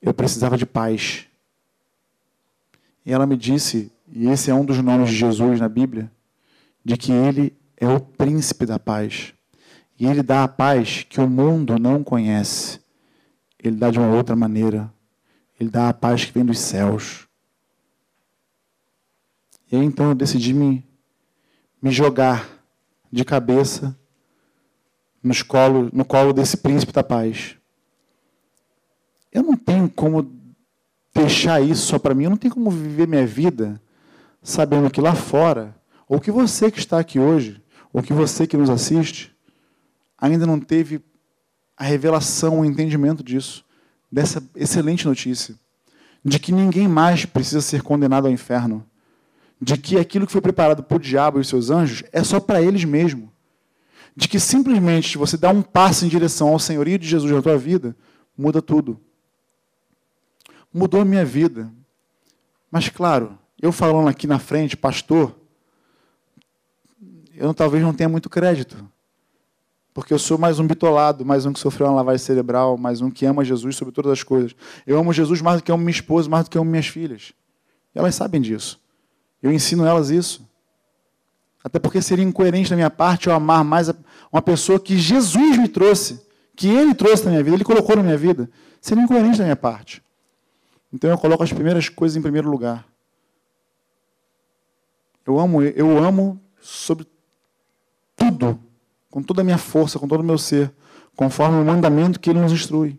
Eu precisava de paz. E ela me disse e esse é um dos nomes de Jesus na Bíblia, de que ele é o príncipe da paz. E ele dá a paz que o mundo não conhece. Ele dá de uma outra maneira. Ele dá a paz que vem dos céus. E aí então eu decidi me, me jogar de cabeça nos colo, no colo desse príncipe da paz. Eu não tenho como deixar isso só para mim, eu não tenho como viver minha vida sabendo que lá fora, ou que você que está aqui hoje, ou que você que nos assiste, ainda não teve a revelação, o entendimento disso, dessa excelente notícia, de que ninguém mais precisa ser condenado ao inferno, de que aquilo que foi preparado para o diabo e os seus anjos é só para eles mesmos, de que simplesmente você dá um passo em direção ao senhorio de Jesus na tua vida, muda tudo. Mudou a minha vida. Mas claro, eu falando aqui na frente, pastor, eu talvez não tenha muito crédito. Porque eu sou mais um bitolado, mais um que sofreu uma lavagem cerebral, mais um que ama Jesus sobre todas as coisas. Eu amo Jesus mais do que amo minha esposa, mais do que amo minhas filhas. E elas sabem disso. Eu ensino elas isso. Até porque seria incoerente da minha parte eu amar mais uma pessoa que Jesus me trouxe, que Ele trouxe na minha vida, Ele colocou na minha vida. Seria incoerente da minha parte. Então eu coloco as primeiras coisas em primeiro lugar. Eu amo, eu amo sobre tudo, com toda a minha força, com todo o meu ser, conforme o mandamento que ele nos instrui.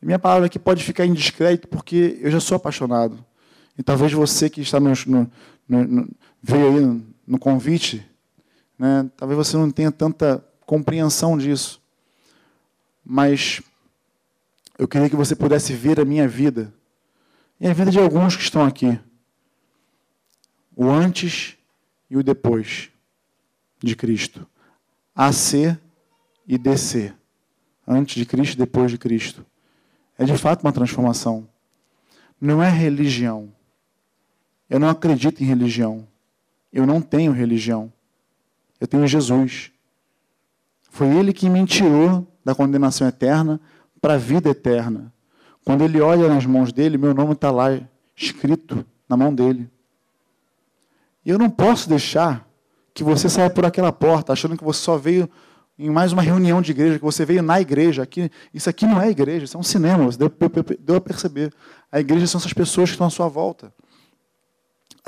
Minha palavra aqui pode ficar indiscreto porque eu já sou apaixonado. E talvez você que está no, no, no, veio aí no, convite, né, talvez você não tenha tanta compreensão disso. Mas eu queria que você pudesse ver a minha vida e a vida de alguns que estão aqui o antes e o depois de Cristo. AC e DC. Antes de Cristo e depois de Cristo. É de fato uma transformação. Não é religião. Eu não acredito em religião. Eu não tenho religião. Eu tenho Jesus. Foi Ele que me tirou da condenação eterna para a vida eterna. Quando Ele olha nas mãos dele, meu nome está lá escrito na mão dele. E eu não posso deixar que você saia por aquela porta achando que você só veio em mais uma reunião de igreja, que você veio na igreja. Aqui, isso aqui não é igreja, isso é um cinema. Você deu, deu a perceber. A igreja são essas pessoas que estão à sua volta.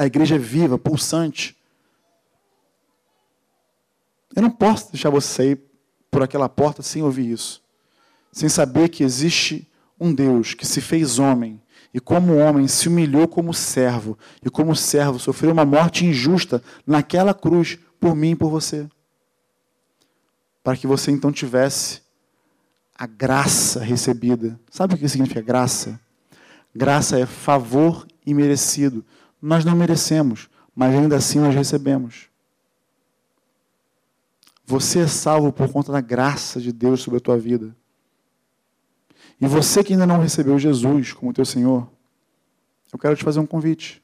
A igreja é viva, pulsante. Eu não posso deixar você sair por aquela porta sem ouvir isso. Sem saber que existe um Deus que se fez homem e como homem se humilhou como servo, e como servo sofreu uma morte injusta naquela cruz por mim e por você. Para que você então tivesse a graça recebida. Sabe o que significa graça? Graça é favor imerecido. Nós não merecemos, mas ainda assim nós recebemos. Você é salvo por conta da graça de Deus sobre a tua vida. E você que ainda não recebeu Jesus como teu Senhor, eu quero te fazer um convite.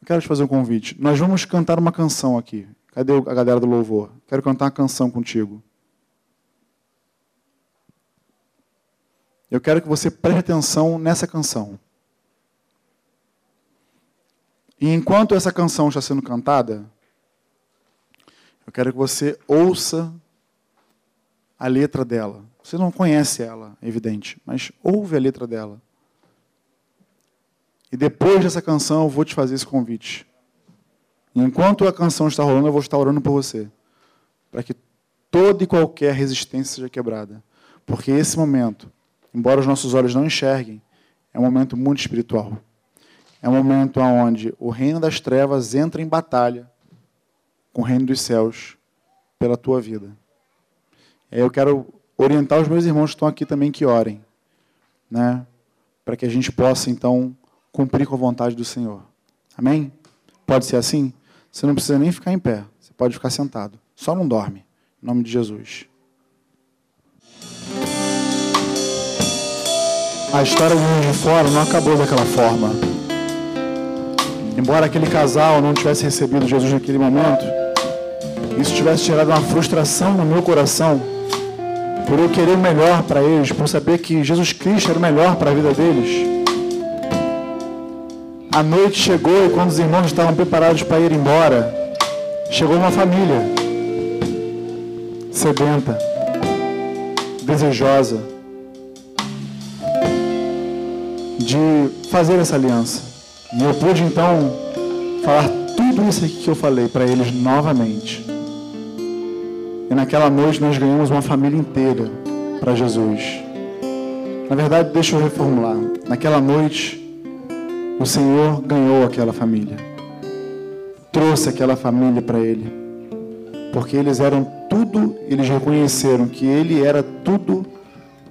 Eu quero te fazer um convite. Nós vamos cantar uma canção aqui. Cadê a galera do louvor? Quero cantar uma canção contigo. Eu quero que você preste atenção nessa canção. E enquanto essa canção está sendo cantada, eu quero que você ouça a letra dela. Você não conhece ela, é evidente, mas ouve a letra dela. E depois dessa canção eu vou te fazer esse convite. E enquanto a canção está rolando, eu vou estar orando por você. Para que toda e qualquer resistência seja quebrada. Porque esse momento, embora os nossos olhos não enxerguem, é um momento muito espiritual. É um momento onde o reino das trevas entra em batalha com o reino dos céus pela tua vida. Eu quero orientar os meus irmãos que estão aqui também que orem, né? Para que a gente possa então cumprir com a vontade do Senhor. Amém? Pode ser assim? Você não precisa nem ficar em pé. Você pode ficar sentado. Só não dorme. Em nome de Jesus. A história do de fora não acabou daquela forma. Embora aquele casal não tivesse recebido Jesus naquele momento, isso tivesse gerado uma frustração no meu coração, por eu querer o melhor para eles, por saber que Jesus Cristo era o melhor para a vida deles. A noite chegou e quando os irmãos estavam preparados para ir embora, chegou uma família sedenta, desejosa de fazer essa aliança. E eu pude então falar tudo isso aqui que eu falei para eles novamente. E naquela noite nós ganhamos uma família inteira para Jesus. Na verdade, deixa eu reformular. Naquela noite, o Senhor ganhou aquela família. Trouxe aquela família para Ele. Porque eles eram tudo, eles reconheceram que Ele era tudo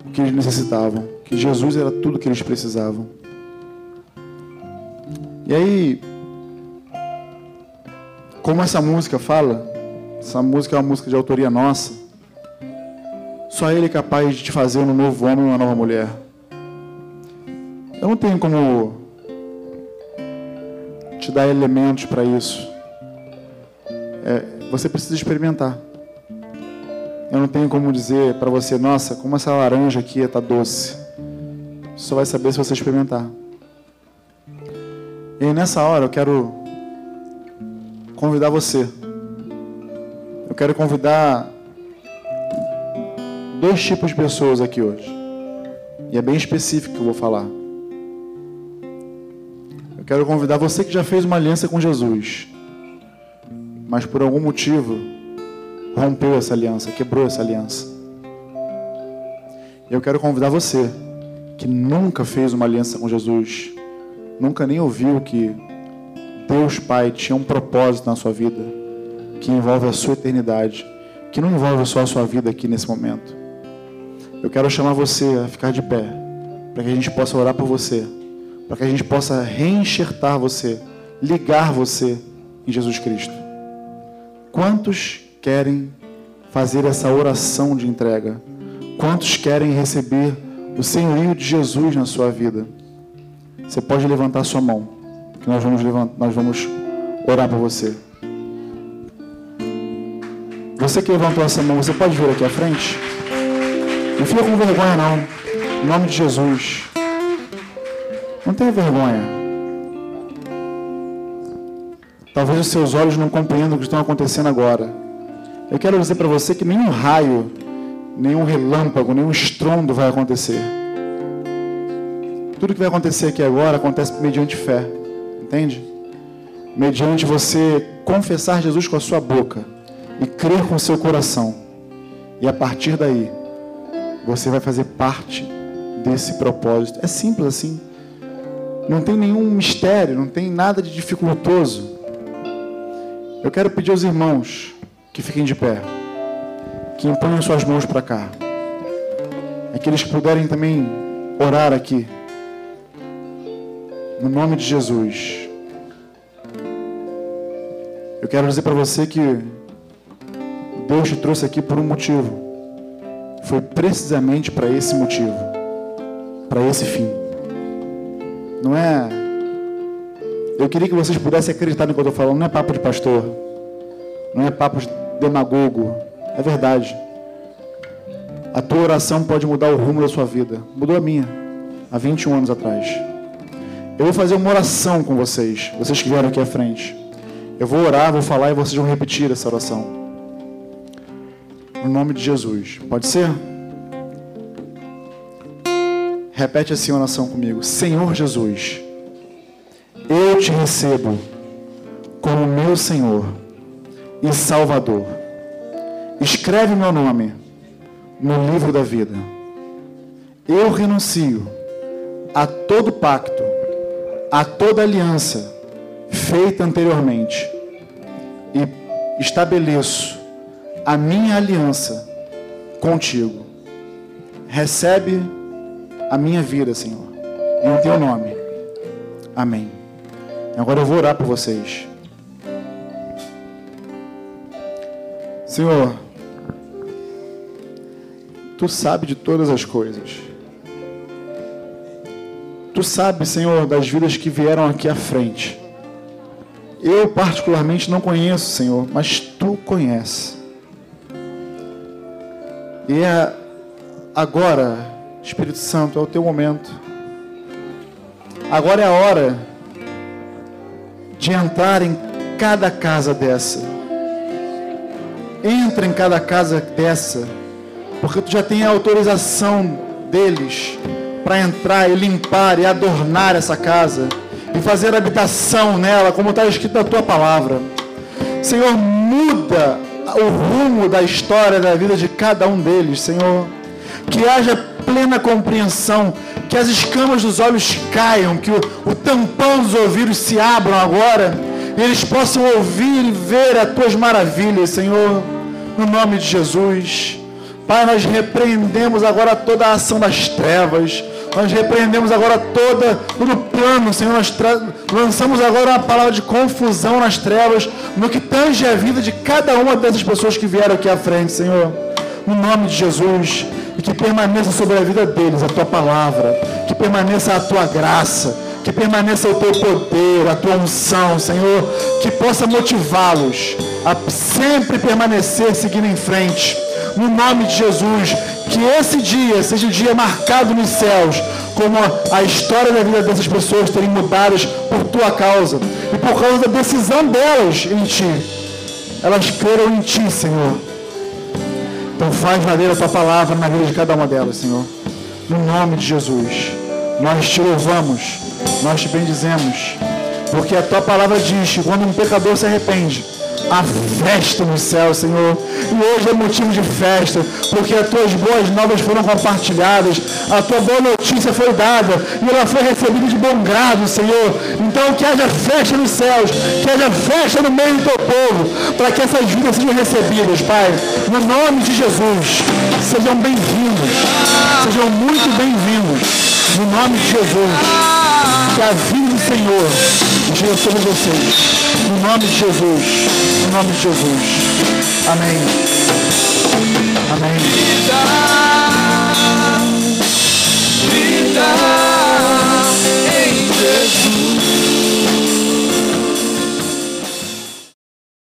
o que eles necessitavam. Que Jesus era tudo o que eles precisavam. E aí, como essa música fala, essa música é uma música de autoria nossa. Só Ele é capaz de te fazer um novo homem e uma nova mulher. Eu não tenho como te dar elementos para isso. É, você precisa experimentar. Eu não tenho como dizer para você, nossa, como essa laranja aqui está doce. Só vai saber se você experimentar. E nessa hora eu quero convidar você. Eu quero convidar dois tipos de pessoas aqui hoje. E é bem específico que eu vou falar. Quero convidar você que já fez uma aliança com Jesus, mas por algum motivo rompeu essa aliança, quebrou essa aliança. Eu quero convidar você que nunca fez uma aliança com Jesus, nunca nem ouviu que Deus Pai tinha um propósito na sua vida, que envolve a sua eternidade, que não envolve só a sua vida aqui nesse momento. Eu quero chamar você a ficar de pé, para que a gente possa orar por você para que a gente possa reenxertar você, ligar você em Jesus Cristo. Quantos querem fazer essa oração de entrega? Quantos querem receber o senhorio de Jesus na sua vida? Você pode levantar sua mão, que nós vamos, nós vamos orar por você. Você que levantou essa mão, você pode vir aqui à frente? Não fica com vergonha, não. Em nome de Jesus. Não tenha vergonha. Talvez os seus olhos não compreendam o que está acontecendo agora. Eu quero dizer para você que nenhum raio, nenhum relâmpago, nenhum estrondo vai acontecer. Tudo que vai acontecer aqui agora acontece mediante fé. Entende? Mediante você confessar Jesus com a sua boca e crer com o seu coração. E a partir daí, você vai fazer parte desse propósito. É simples assim. Não tem nenhum mistério, não tem nada de dificultoso. Eu quero pedir aos irmãos que fiquem de pé, que imponham suas mãos para cá. Aqueles que puderem também orar aqui. No nome de Jesus. Eu quero dizer para você que Deus te trouxe aqui por um motivo. Foi precisamente para esse motivo, para esse fim. Não é. Eu queria que vocês pudessem acreditar no que eu estou falando. Não é papo de pastor. Não é papo de demagogo. É verdade. A tua oração pode mudar o rumo da sua vida. Mudou a minha. Há 21 anos atrás. Eu vou fazer uma oração com vocês. Vocês que vieram aqui à frente. Eu vou orar, vou falar e vocês vão repetir essa oração. No nome de Jesus. Pode ser? Repete assim a oração comigo. Senhor Jesus, eu te recebo como meu Senhor e Salvador. Escreve meu nome no livro da vida. Eu renuncio a todo pacto, a toda aliança feita anteriormente e estabeleço a minha aliança contigo. Recebe a minha vida, Senhor, em teu nome. Amém. Agora eu vou orar por vocês. Senhor, tu sabe de todas as coisas. Tu sabe, Senhor, das vidas que vieram aqui à frente. Eu, particularmente, não conheço, Senhor, mas tu conheces. E é agora, Espírito Santo, é o teu momento. Agora é a hora de entrar em cada casa dessa Entra em cada casa dessa, porque tu já tem a autorização deles para entrar e limpar e adornar essa casa e fazer habitação nela, como está escrito na tua palavra. Senhor, muda o rumo da história da vida de cada um deles, Senhor. Que haja plena compreensão, que as escamas dos olhos caiam, que o, o tampão dos ouvidos se abram agora e eles possam ouvir e ver as tuas maravilhas, Senhor, no nome de Jesus. Pai, nós repreendemos agora toda a ação das trevas. Nós repreendemos agora toda, todo plano, Senhor. Nós lançamos agora a palavra de confusão nas trevas, no que tange a vida de cada uma dessas pessoas que vieram aqui à frente, Senhor. No nome de Jesus. E que permaneça sobre a vida deles a tua palavra. Que permaneça a tua graça que permaneça o teu poder, a tua unção, Senhor, que possa motivá-los a sempre permanecer seguindo em frente. No nome de Jesus, que esse dia seja um dia marcado nos céus, como a história da vida dessas pessoas terem mudadas por tua causa e por causa da decisão delas em ti. Elas creram em ti, Senhor. Então faz valer a tua palavra na vida de cada uma delas, Senhor. No nome de Jesus. Nós te louvamos nós te bendizemos, porque a tua palavra diz que quando um pecador se arrepende, há festa no céu, Senhor. E hoje é motivo de festa, porque as tuas boas novas foram compartilhadas, a tua boa notícia foi dada e ela foi recebida de bom grado, Senhor. Então que haja festa nos céus, que haja festa no meio do teu povo, para que essas vidas sejam recebidas, Pai. No nome de Jesus, sejam bem-vindos, sejam muito bem-vindos. No nome de Jesus que a vida Senhor dia sobre vocês. No nome de Jesus. No nome de Jesus. Amém. Amém. Vida, vida em Jesus.